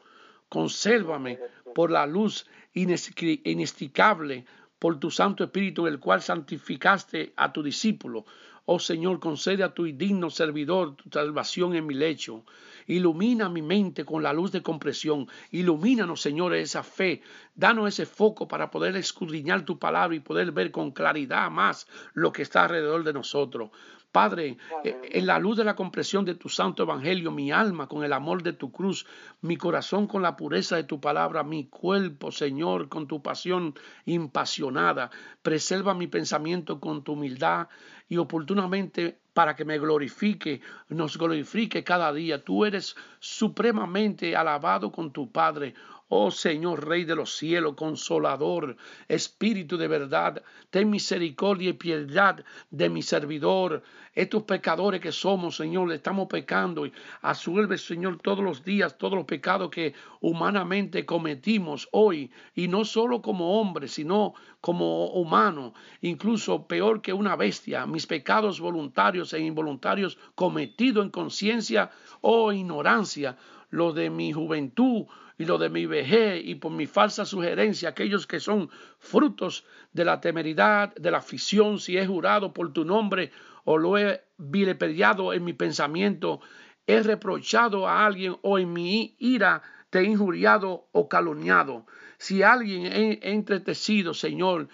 consérvame por la luz inesticable, por tu Santo Espíritu, el cual santificaste a tu discípulo. Oh Señor, concede a tu digno servidor tu salvación en mi lecho. Ilumina mi mente con la luz de compresión. Ilumínanos, Señor, esa fe. Danos ese foco para poder escudriñar tu palabra y poder ver con claridad más lo que está alrededor de nosotros. Padre, eh, en la luz de la compresión de tu santo evangelio, mi alma con el amor de tu cruz, mi corazón con la pureza de tu palabra, mi cuerpo, Señor, con tu pasión impasionada, preserva mi pensamiento con tu humildad y oportunamente para que me glorifique, nos glorifique cada día. Tú eres supremamente alabado con tu Padre. Oh Señor, Rey de los cielos, consolador, Espíritu de verdad, ten misericordia y piedad de mi servidor. Estos pecadores que somos, Señor, estamos pecando asuelve, Señor, todos los días, todos los pecados que humanamente cometimos hoy, y no solo como hombre, sino como humano, incluso peor que una bestia, mis pecados voluntarios e involuntarios cometidos en conciencia o ignorancia, lo de mi juventud, y lo de mi vejez y por mi falsa sugerencia, aquellos que son frutos de la temeridad, de la afición, si he jurado por tu nombre o lo he vilipediado en mi pensamiento, he reprochado a alguien o en mi ira te he injuriado o calumniado. Si alguien he entretecido, Señor,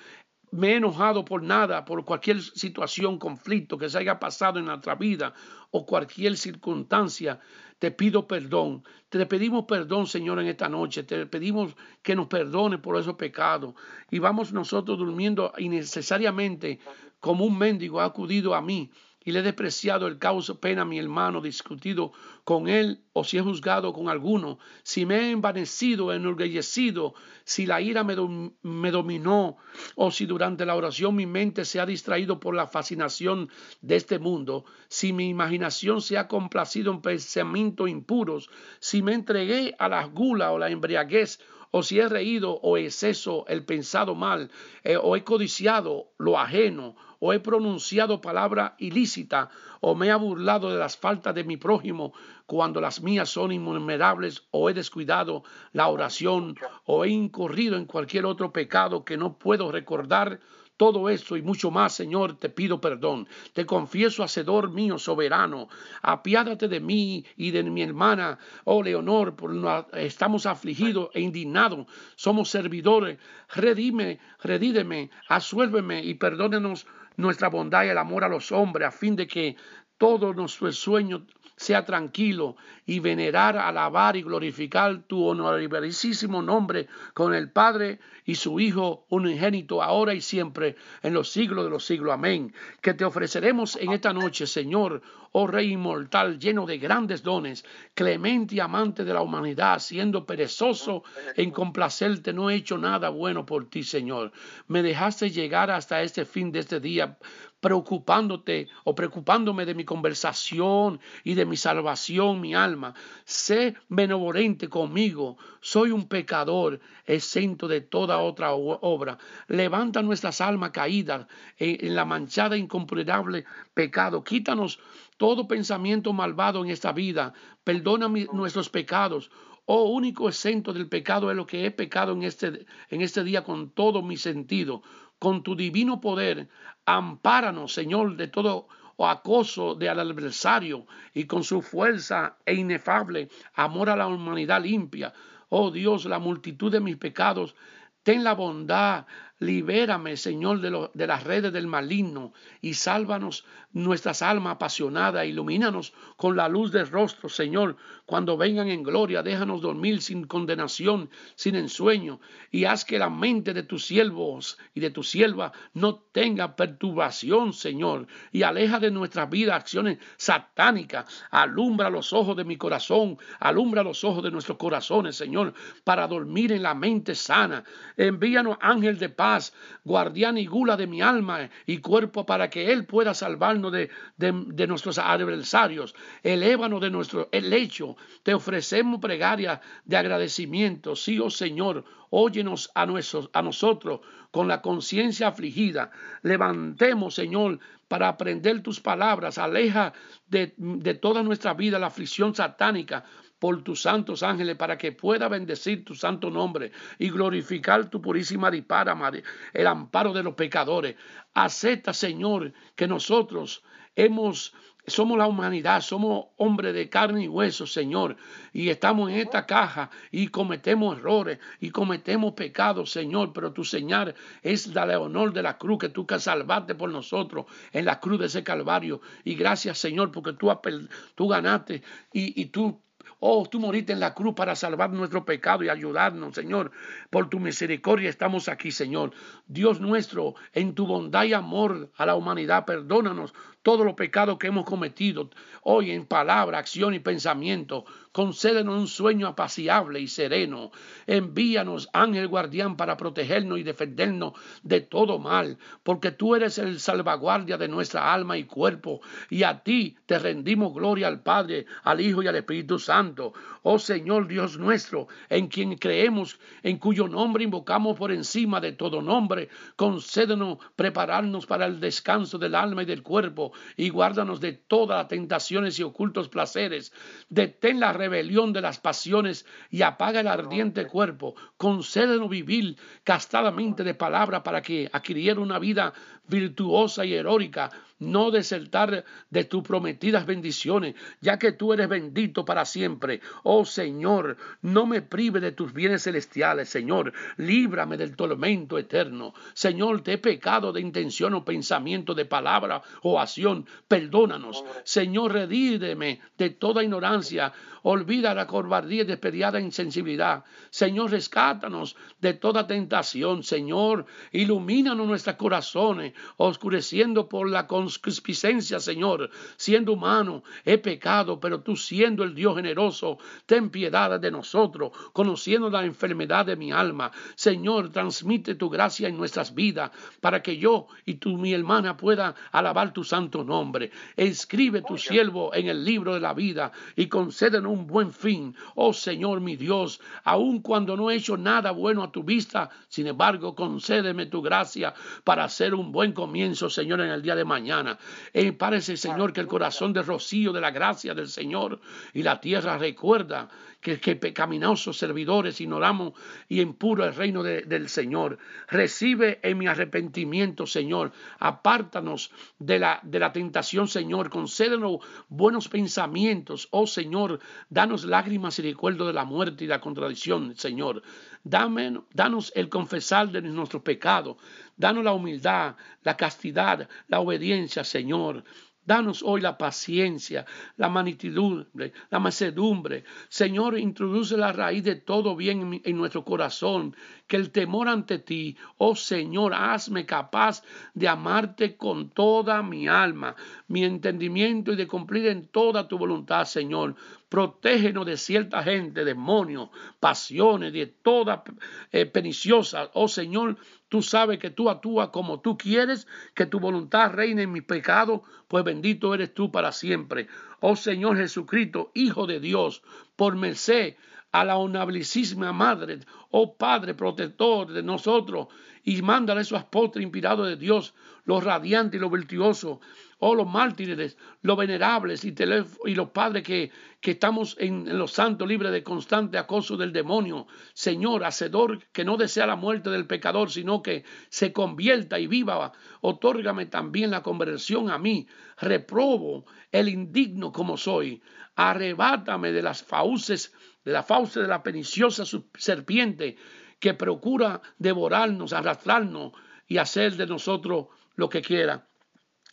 me he enojado por nada, por cualquier situación, conflicto que se haya pasado en nuestra vida o cualquier circunstancia, te pido perdón. Te pedimos perdón, Señor, en esta noche. Te pedimos que nos perdone por esos pecados. Y vamos nosotros durmiendo innecesariamente como un mendigo ha acudido a mí y le he despreciado el causa pena a mi hermano, discutido con él o si he juzgado con alguno, si me he envanecido, enorgullecido, si la ira me, dominó o si durante la oración mi mente se ha distraído por la fascinación de este mundo, si mi imaginación se ha complacido en pensamientos impuros, si me entregué a la gula o la embriaguez o si he reído o exceso el pensado mal, eh, o he codiciado lo ajeno, o he pronunciado palabra ilícita, o me he burlado de las faltas de mi prójimo cuando las mías son innumerables, o he descuidado la oración, o he incurrido en cualquier otro pecado que no puedo recordar, todo esto y mucho más, Señor, te pido perdón. Te confieso, Hacedor mío, soberano. Apiádate de mí y de mi hermana, oh Leonor, por estamos afligidos e indignados. Somos servidores. Redime, redídeme, asuélveme y perdónenos nuestra bondad y el amor a los hombres, a fin de que todo nuestro sueño sea tranquilo y venerar, alabar y glorificar tu honorabilísimo nombre con el Padre y su Hijo unigénito, ahora y siempre, en los siglos de los siglos. Amén. Que te ofreceremos en esta noche, Señor, oh Rey inmortal, lleno de grandes dones, clemente y amante de la humanidad, siendo perezoso en complacerte, no he hecho nada bueno por ti, Señor. Me dejaste llegar hasta este fin de este día preocupándote o preocupándome de mi conversación y de mi salvación, mi alma. Sé benevolente conmigo. Soy un pecador, exento de toda otra obra. Levanta nuestras almas caídas en, la manchada incomparable pecado. Quítanos todo pensamiento malvado en esta vida. Perdona nuestros pecados. Oh, único exento del pecado es lo que he pecado en este, en este día con todo mi sentido con tu divino poder, ampáranos, Señor, de todo acoso del adversario y con su fuerza e inefable amor a la humanidad limpia. Oh Dios, la multitud de mis pecados, ten la bondad Libérame, Señor, de, las redes del maligno y sálvanos nuestras almas apasionadas. Ilumínanos con la luz del rostro, Señor. Cuando vengan en gloria, déjanos dormir sin condenación, sin ensueño, y haz que la mente de tus siervos y de tu sierva no tenga perturbación, Señor, y aleja de nuestra vida acciones satánicas. Alumbra los ojos de mi corazón, alumbra los ojos de nuestros corazones, Señor, para dormir en la mente sana. Envíanos ángel de paz guardián y gula de mi alma y cuerpo, para que Él pueda salvarnos de, de, nuestros adversarios. Elévanos de nuestro lecho. Te ofrecemos pregaria de agradecimiento. Sí, oh Señor, óyenos a, nuestros, a nosotros con la conciencia afligida. Levantemos, Señor, para aprender tus palabras. Aleja de, de toda nuestra vida la aflicción satánica por tus santos ángeles para que pueda bendecir tu santo nombre y glorificar tu purísima dipara, el amparo de los pecadores. Acepta, Señor, que nosotros hemos somos la humanidad, somos hombres de carne y hueso, Señor, y estamos en esta caja y cometemos errores y cometemos pecados, Señor, pero tu señal es la honor de la cruz que tú que salvaste por nosotros en la cruz de ese Calvario. Y gracias, Señor, porque tú, tú ganaste y tú Oh, tú moriste en la cruz para salvar nuestro pecado y ayudarnos, Señor. Por tu misericordia estamos aquí, Señor. Dios nuestro, en tu bondad y amor a la humanidad, perdónanos todos los pecados que hemos cometido hoy en palabra, acción y pensamiento. Concédenos un sueño apacible y sereno. Envíanos, ángel guardián, para protegernos y defendernos de todo mal, porque tú eres el salvaguardia de nuestra alma y cuerpo, y a ti te rendimos gloria al Padre, al Hijo y al Espíritu Santo. Oh Señor Dios nuestro, en quien creemos, en cuyo nombre invocamos por encima de todo nombre, concédenos prepararnos para el descanso del alma y del cuerpo, y guárdanos de todas las tentaciones y ocultos placeres. Detén la rebelión de las pasiones y apaga el ardiente cuerpo. Concédenos vivir castadamente de palabra para que adquiriera una vida virtuosa y heroica, no desertar de tus prometidas bendiciones, ya que tú eres bendito para siempre. Oh Señor, no me prive de tus bienes celestiales, Señor, líbrame del tormento eterno. Señor, te he pecado de intención o pensamiento, de palabra o acción, perdónanos. Señor, redídeme de toda ignorancia, olvida la cobardía y despediada insensibilidad. Señor, rescátanos de toda tentación, Señor, ilumínanos nuestros corazones, oscureciendo por la concupiscencia, Señor. Siendo humano, he pecado, pero tú siendo el Dios generoso, ten piedad de nosotros, conociendo la enfermedad de mi alma. Señor, transmite tu gracia en nuestras vidas, para que yo y tú, mi hermana, pueda alabar tu santo nombre. Escribe tu siervo en el libro de la vida y concédenos un buen fin. Oh Señor, mi Dios, aun cuando no he hecho nada bueno a tu vista, sin embargo, concédeme tu gracia para hacer un buen comienzo, Señor, en el día de mañana. Eh, parece, Señor, que el corazón de rocío de la gracia del Señor y la tierra recuerda que, que pecaminosos servidores ignoramos y impuro el reino del Señor. Recibe en mi arrepentimiento, Señor. Apártanos de la, de la tentación, Señor. Concédenos buenos pensamientos, oh Señor. Danos lágrimas y recuerdo de la muerte y la contradicción, Señor. Dame, danos el confesar de nuestros pecados. Danos la humildad, la castidad, la obediencia, Señor. Danos hoy la paciencia, la manitudumbre, la macedumbre. Señor, introduce la raíz de todo bien en, nuestro corazón. Que el temor ante ti, oh Señor, hazme capaz de amarte con toda mi alma, mi entendimiento y de cumplir en toda tu voluntad, Señor. Protégenos de cierta gente, demonios, pasiones, de toda eh, perniciosa. Oh Señor, tú sabes que tú actúas como tú quieres, que tu voluntad reine en mi pecado, pues bendito eres tú para siempre. Oh Señor Jesucristo, Hijo de Dios, por merced a la honorabilísima Madre, oh Padre protector de nosotros, y mándale esos apóstoles inspirados de Dios, los radiantes y los virtuosos, oh los mártires, los venerables y, los padres que, que estamos en, los santos libres de constante acoso del demonio. Señor, hacedor que no desea la muerte del pecador, sino que se convierta y viva. Otórgame también la conversión a mí. Reprobo el indigno como soy. Arrebátame de las fauces, de la fauce de la perniciosa serpiente que procura devorarnos, arrastrarnos y hacer de nosotros lo que quiera.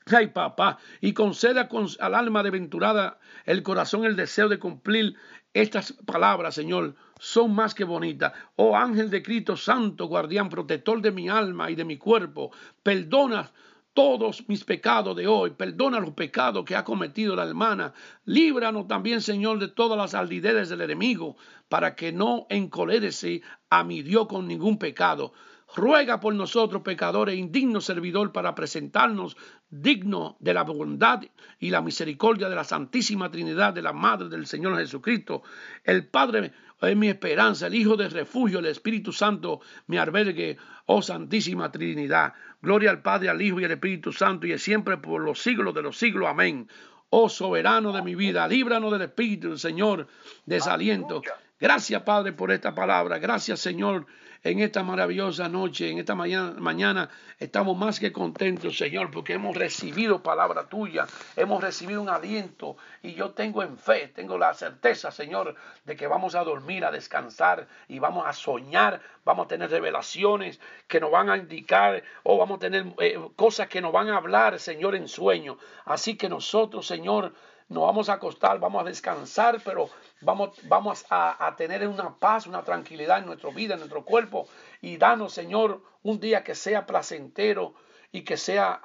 Ay, papá, y conceda al alma desventurada el corazón el deseo de cumplir estas palabras, Señor. Son más que bonitas. Oh ángel de Cristo Santo, guardián, protector de mi alma y de mi cuerpo, perdona todos mis pecados de hoy, perdona los pecados que ha cometido la hermana, líbranos también, Señor, de todas las aldideres del enemigo, para que no encolérese a mi Dios con ningún pecado ruega por nosotros pecadores, indigno servidor, para presentarnos digno de la bondad y la misericordia de la Santísima Trinidad, de la Madre del Señor Jesucristo. El Padre es mi esperanza, el Hijo de refugio, el Espíritu Santo me albergue, oh Santísima Trinidad. Gloria al Padre, al Hijo y al Espíritu Santo, y es siempre por los siglos de los siglos. Amén. Oh soberano de mi vida, líbranos del Espíritu del Señor, desaliento. Gracias, Padre, por esta palabra. Gracias, Señor en esta maravillosa noche, en esta mañana, estamos más que contentos, Señor, porque hemos recibido palabra tuya, hemos recibido un aliento y yo tengo en fe, tengo la certeza, Señor, de que vamos a dormir, a descansar y vamos a soñar, vamos a tener revelaciones que nos van a indicar o vamos a tener eh, cosas que nos van a hablar, Señor, en sueño. Así que nosotros, Señor, nos vamos a acostar, vamos a descansar, pero vamos, vamos a, tener una paz, una tranquilidad en nuestra vida, en nuestro cuerpo. Y danos, Señor, un día que sea placentero y que sea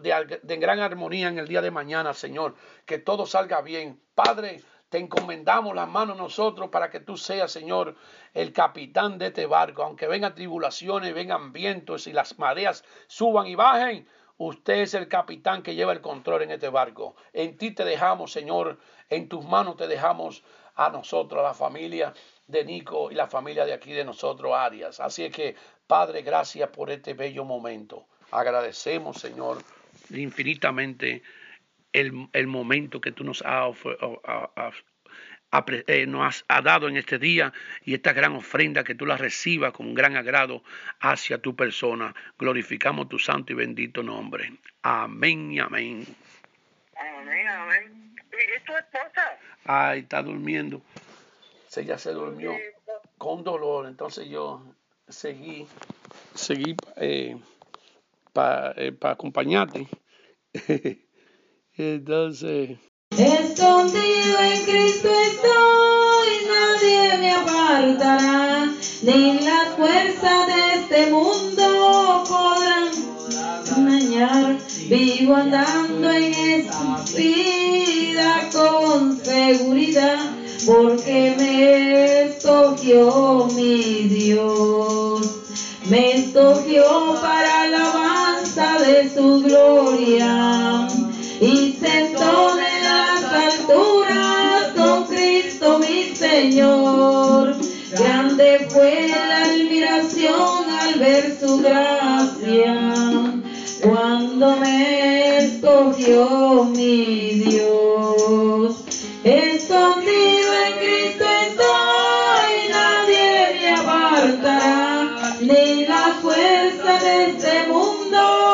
de, de gran armonía en el día de mañana, Señor. Que todo salga bien. Padre, te encomendamos las manos nosotros para que tú seas, Señor, el capitán de este barco. Aunque vengan tribulaciones, vengan vientos y las mareas suban y bajen, usted es el capitán que lleva el control en este barco. En ti te dejamos, Señor, en tus manos te dejamos a nosotros, a la familia de Nico y la familia de aquí de nosotros, Arias. Así es que, Padre, gracias por este bello momento. Agradecemos, Señor, infinitamente el, momento que tú nos has, eh, nos has dado en este día y esta gran ofrenda que tú la recibas con gran agrado hacia tu persona. Glorificamos tu santo y bendito nombre. Amén y amén. Amén, amén. ¿Y tu esposa? Ay, está durmiendo. Ella se durmió con dolor. Entonces yo seguí, seguí eh, para eh, acompañarte. Entonces. Escondido en Cristo estoy, nadie me apartará, ni las fuerzas de este mundo podrán dañar. Vivo andando en esta vida con porque me escogió mi Dios. Me escogió para alabanza de su gloria y sentó en las alturas con Cristo mi Señor. Grande fue la admiración al ver su gracia, cuando me escogió mi Dios. Escondido en Cristo estoy, nadie me apartará, ni la fuerza de este mundo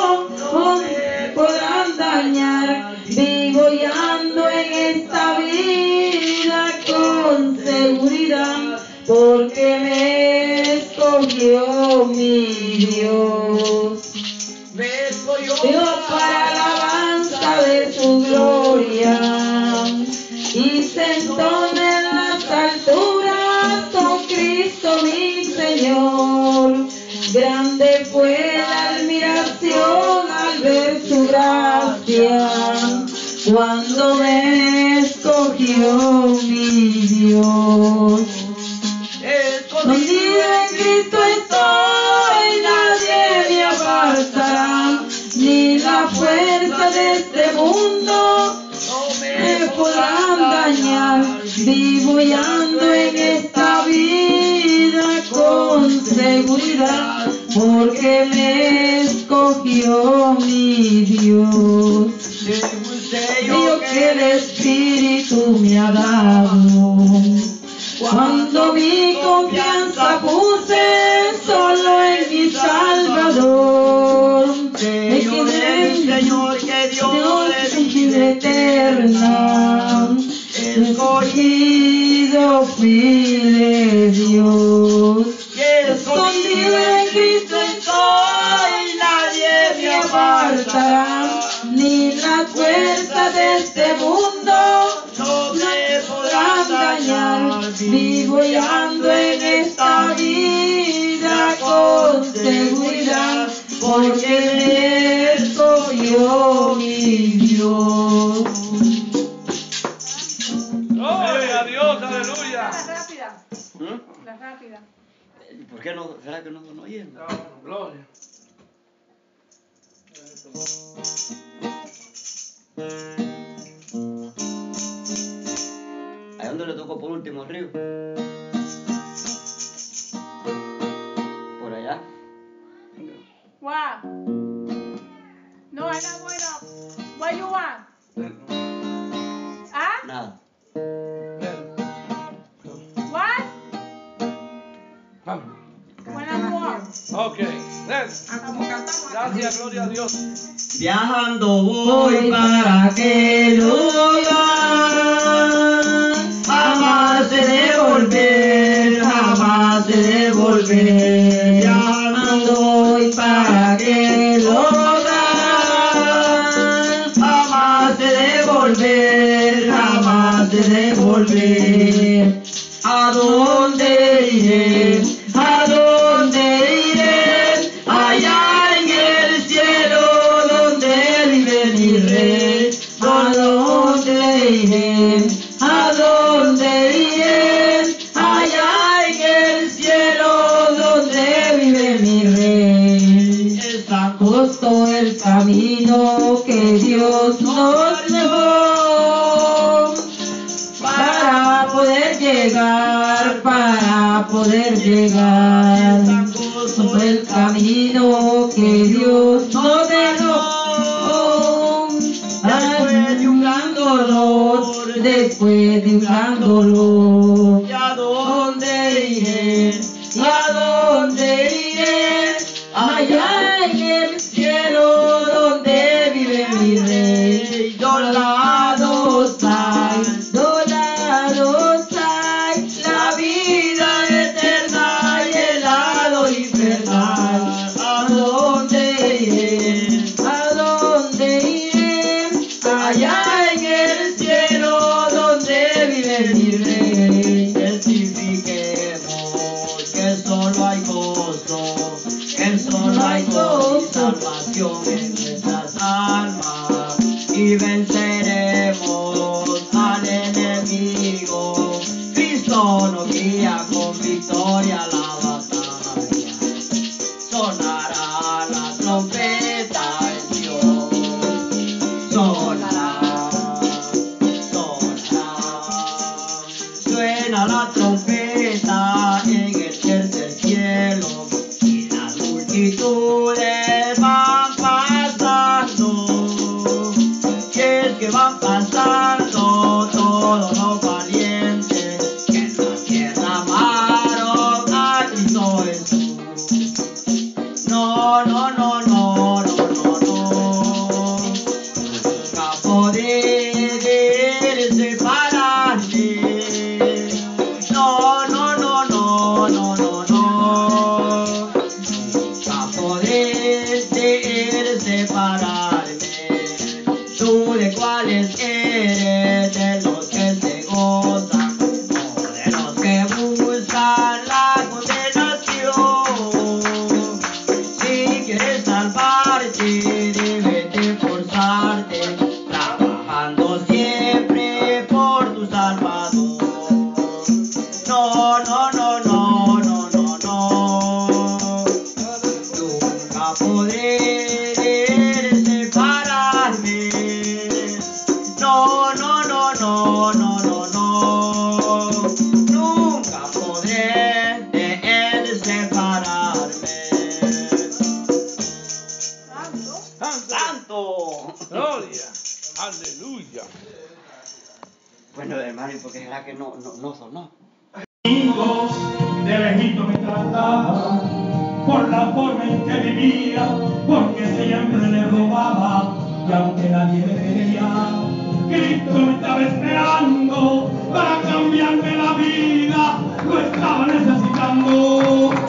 ¿A dónde le tocó por último el río? Por allá. Wow. Gloria a Dios. Viajando voy para aquel lugar, jamás he de volver, jamás he de volver. ¡Gloria! ¡Aleluya! Bueno, hermano, ¿y por qué será que no, no, no sonó? Amigos de Benito me trataba por la forma en que vivía, porque siempre le robaba y aunque nadie me veía, Cristo me estaba esperando para cambiarme la vida, lo estaba necesitando.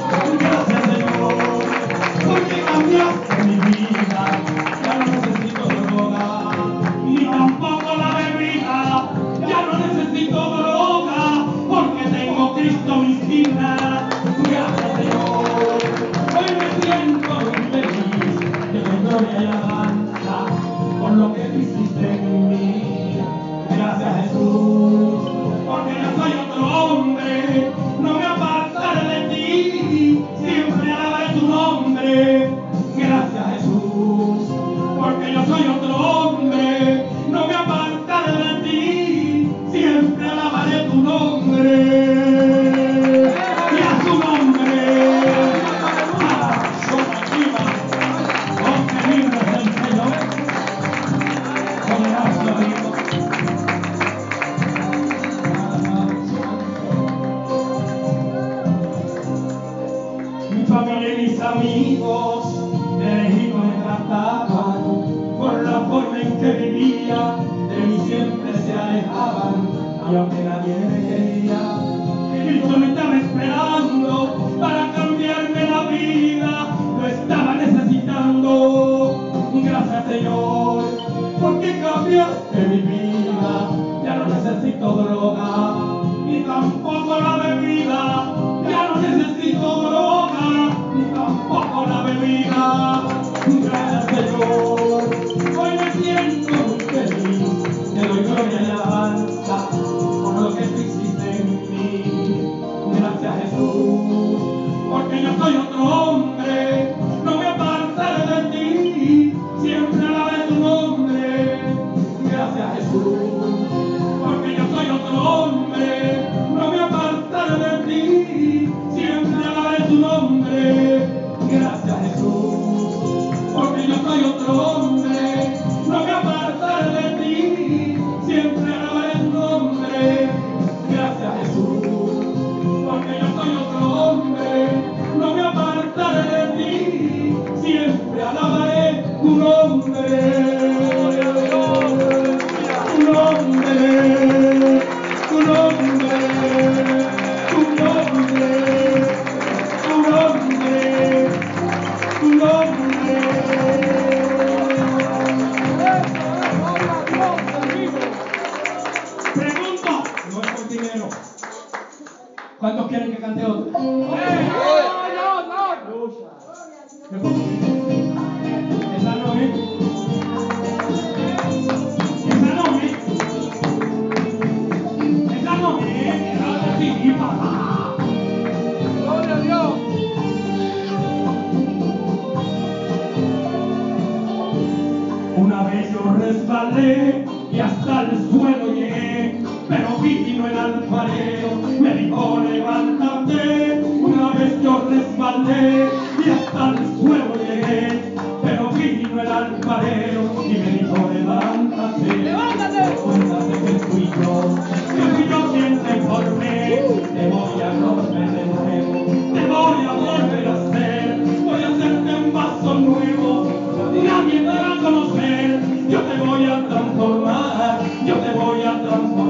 Conocer, yo te voy a transformar, yo te voy a transformar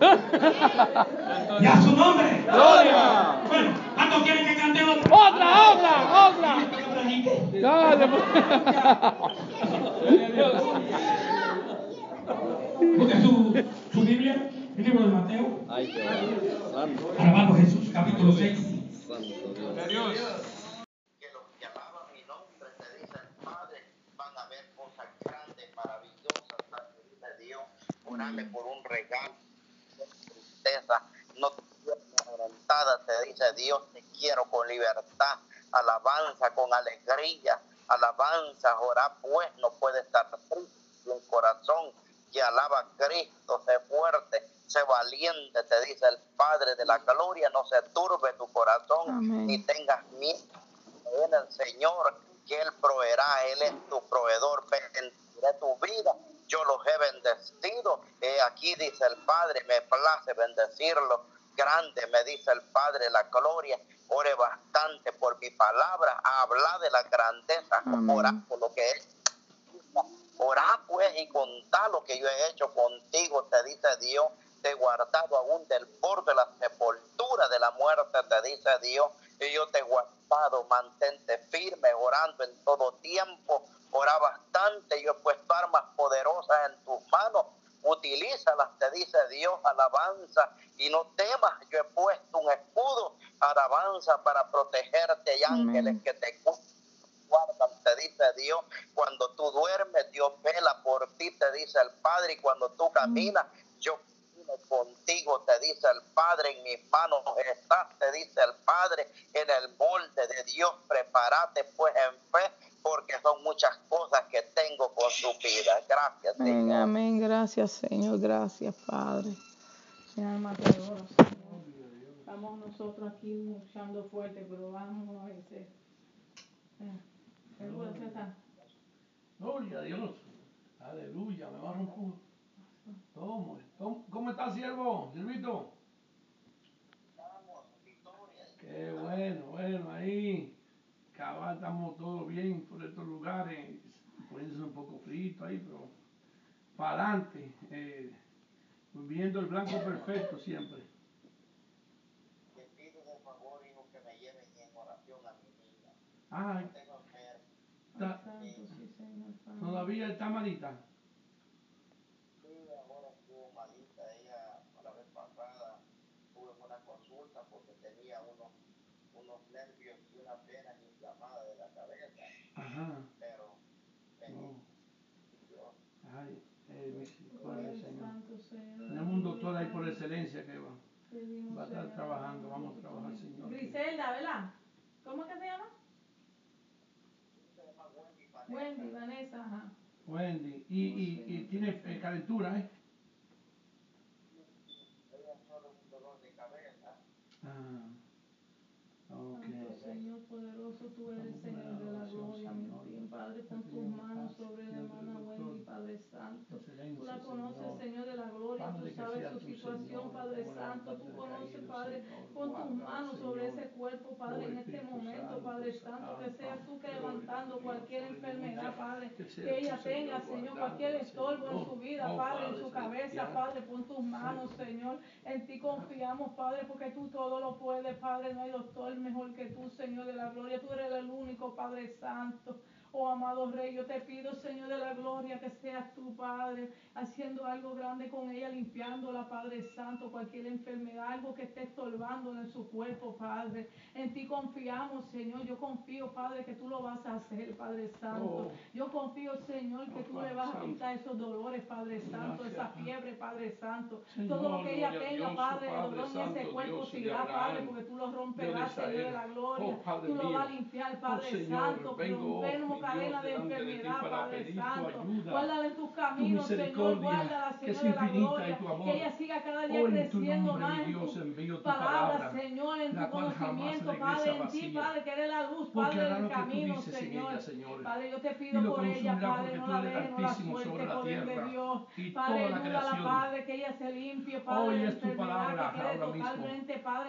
Predicar. Ya su nombre. ¡Gloria! Bueno, ¿cuántos quieren que cante? ¡Otra, otra, otra! Que predique. Dale, pues. Busque su, su Biblia, el libro de Mateo. Alabado Jesús, capítulo 6. que los que alaban mi nombre, te dice el Padre, van a ver cosas grandes, maravillosas, te dice Dios. Orame por un regalo, no tristeza, no te quiero te dice Dios, te quiero con libertad, alabanza, con alegría, alabanza, orar pues, no puede estar triste, un corazón que alaba a Cristo, sé fuerte, sé valiente, te dice el Padre de la gloria, no se turbe tu corazón, Amén. ni tengas miedo en el Señor, que Él proveerá, Él es tu proveedor, bendeciré tu vida, yo los he bendecido, aquí dice el Padre, me place bendecirlo, grande me dice el Padre, la gloria, ore bastante por mi palabra, habla de la grandeza, ora por lo que es. Orá pues y contá lo que yo he hecho contigo, te dice Dios, te he guardado aún del borde de la sepultura de la muerte, te dice Dios, y yo te he guardado, mantente firme, orando en todo tiempo, ora bastante, yo he puesto armas poderosas en tus manos, utilízalas, te dice Dios, alabanza, y no temas, yo he puesto un escudo, alabanza para protegerte, y ángeles que te guardan, te dice Dios. Cuando tú duermes, Dios vela por ti, te dice el Padre. Y cuando tú caminas, yo camino contigo, te dice el Padre. En mis manos estás, te dice el Padre. En el molde de Dios, prepárate pues en fe, porque son muchas cosas que tengo con tu vida. Gracias, Amén, Señor. amén. Gracias, Señor. Gracias, Padre. Mi alma te adora, Señor. Estamos nosotros aquí luchando fuerte, pero vamos a vencer. Eh. Gloria a Dios. Aleluya, me va a romper. ¿Cómo? ¿Cómo, cómo está, siervo? Siervito. Qué bueno, bueno, ahí. Cabal, estamos todos bien por estos lugares. Poniéndose un poco frito ahí, pero para adelante, eh, viendo el blanco perfecto siempre. Te pido de favor, hijo, que me lleven en oración a mi sí, Señor Padre. todavía está malita. Sí, ahora estuvo malita. Ella, la vez pasada, tuve una consulta porque tenía unos, unos nervios y una pena inflamada de la cabeza. Ajá. Pero, Ay, eh, misericordia, Señor. Señor. Tenemos un doctor ahí por excelencia que va, va a estar Señor, trabajando. Vamos a trabajar, Señor. Griselda, ¿verdad? ¿Cómo es que se llama? Wendy Vanessa. Ajá. Wendy, y, y, y tiene eh, calentura, ¿eh? Ella solo un dolor de cabeza. Ah, ok. Santo Señor poderoso, tú eres el Señor de la gloria, fin, Padre, pon tus manos sobre la hermana Wendy, Padre Santo. Tú la conoces, Señor. De la gloria, tú sabes su tu situación, Padre Santo, tú conoces, Padre, pon tus manos sobre ese cuerpo, Padre, Oh, en este momento, Padre Santo, que seas tú que levantando cualquier enfermedad, Padre, Que ella tenga, Señor, cualquier estorbo en Señor. su vida, Oh, Padre, en su cabeza. Padre, pon tus manos, Señor, en ti confiamos, Padre, porque tú todo lo puedes, Padre, no hay doctor mejor que tú, Señor de la gloria, tú eres el único, Padre Santo. Oh amado Rey, yo te pido, Señor de la gloria, que seas tu Padre, haciendo algo grande con ella, limpiándola, Padre Santo, cualquier enfermedad, algo que esté estorbándola en su cuerpo, Padre. En ti confiamos, Señor. Yo confío, Padre, que tú lo vas a hacer, Padre Santo. Oh. Yo confío, Señor, que Oh, tú Padre le vas a quitar esos dolores, Padre Santo, Gracias, esa fiebre, Padre Santo. Señor, Todo lo que ella tenga, Dios, Padre, Padre dolor en ese cuerpo se irá, Padre, porque tú lo romperás, Señor de la gloria. Oh, tú lo vas a limpiar, Oh, Padre Señor, Santo. Rompemos mi cadena de enfermedad, Padre Santo. Guárdala en tus tu caminos, Señor. Guárdala, Señor de la gloria. y tu amor. Que ella siga cada día creciendo más en tu palabra, Señor, en tu conocimiento, Padre, en ti. Padre, que eres la luz, Padre, del camino, Señor. Padre, yo te pido por ella, Padre, no la dejes, no la altísimo suelte, sobre la poder de Dios. Padre, ayúdala. Padre, que ella se limpie, Padre, es tu palabra ahora mismo,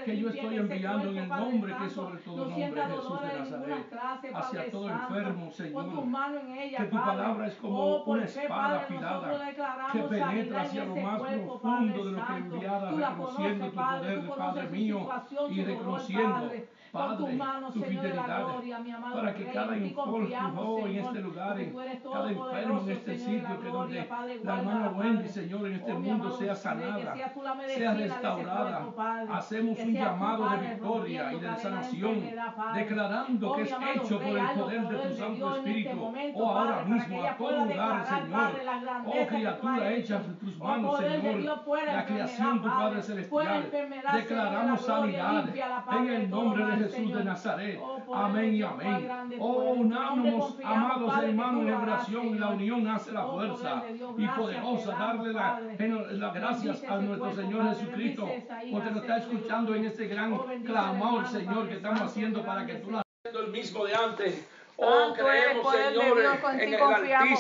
que yo estoy enviando en el nombre que sobre todo no nombre, sienta Jesús de Nazaret, clase, hacia todo enfermo, Señor. Pon tus manos en ella, Que tu Padre. palabra es como oh, una espada Padre, afilada que penetra hacia lo más cuerpo, profundo Padre de lo que la reconociendo conoces, tu poder, Padre mío, y reconociendo, Padre. Con tus Padre, manos, tu Señor de la fidelidad, gloria, mi amado para que Rey, cada en ti confiamos, oh, en este lugar, porque en tú eres cada enfermo en este Señor de sitio, que donde Padre, la hermana Wendy. Señor, en este Oh, mundo amado sea sanada, sea tú la sea medicina de ese restaurada. cuerpo, Padre. Hacemos un llamado de victoria y de sanación, declarando Oh, que es hecho por el poder de tu de Santo Espíritu. Oh, ahora mismo, a todo lugar, Señor. Oh, criatura hecha en tus Oh, manos, de Señor. La creación, tu Padre Celestial. de Declaramos sanidad en el de nombre de Jesús de. Nazaret. Oh, Amén y amén. Oh, unámonos, amados hermanos, en oración y la unión hace la Oh, fuerza. Y poderosa darle la- las gracias a nuestro cuerpo, Señor Padre. Jesucristo, porque nos está escuchando en este gran Oh, clamor, hermano, Señor, Padre que estamos haciendo para que tú la el mismo de antes. Oh, creemos, Señor, en el Altísimo.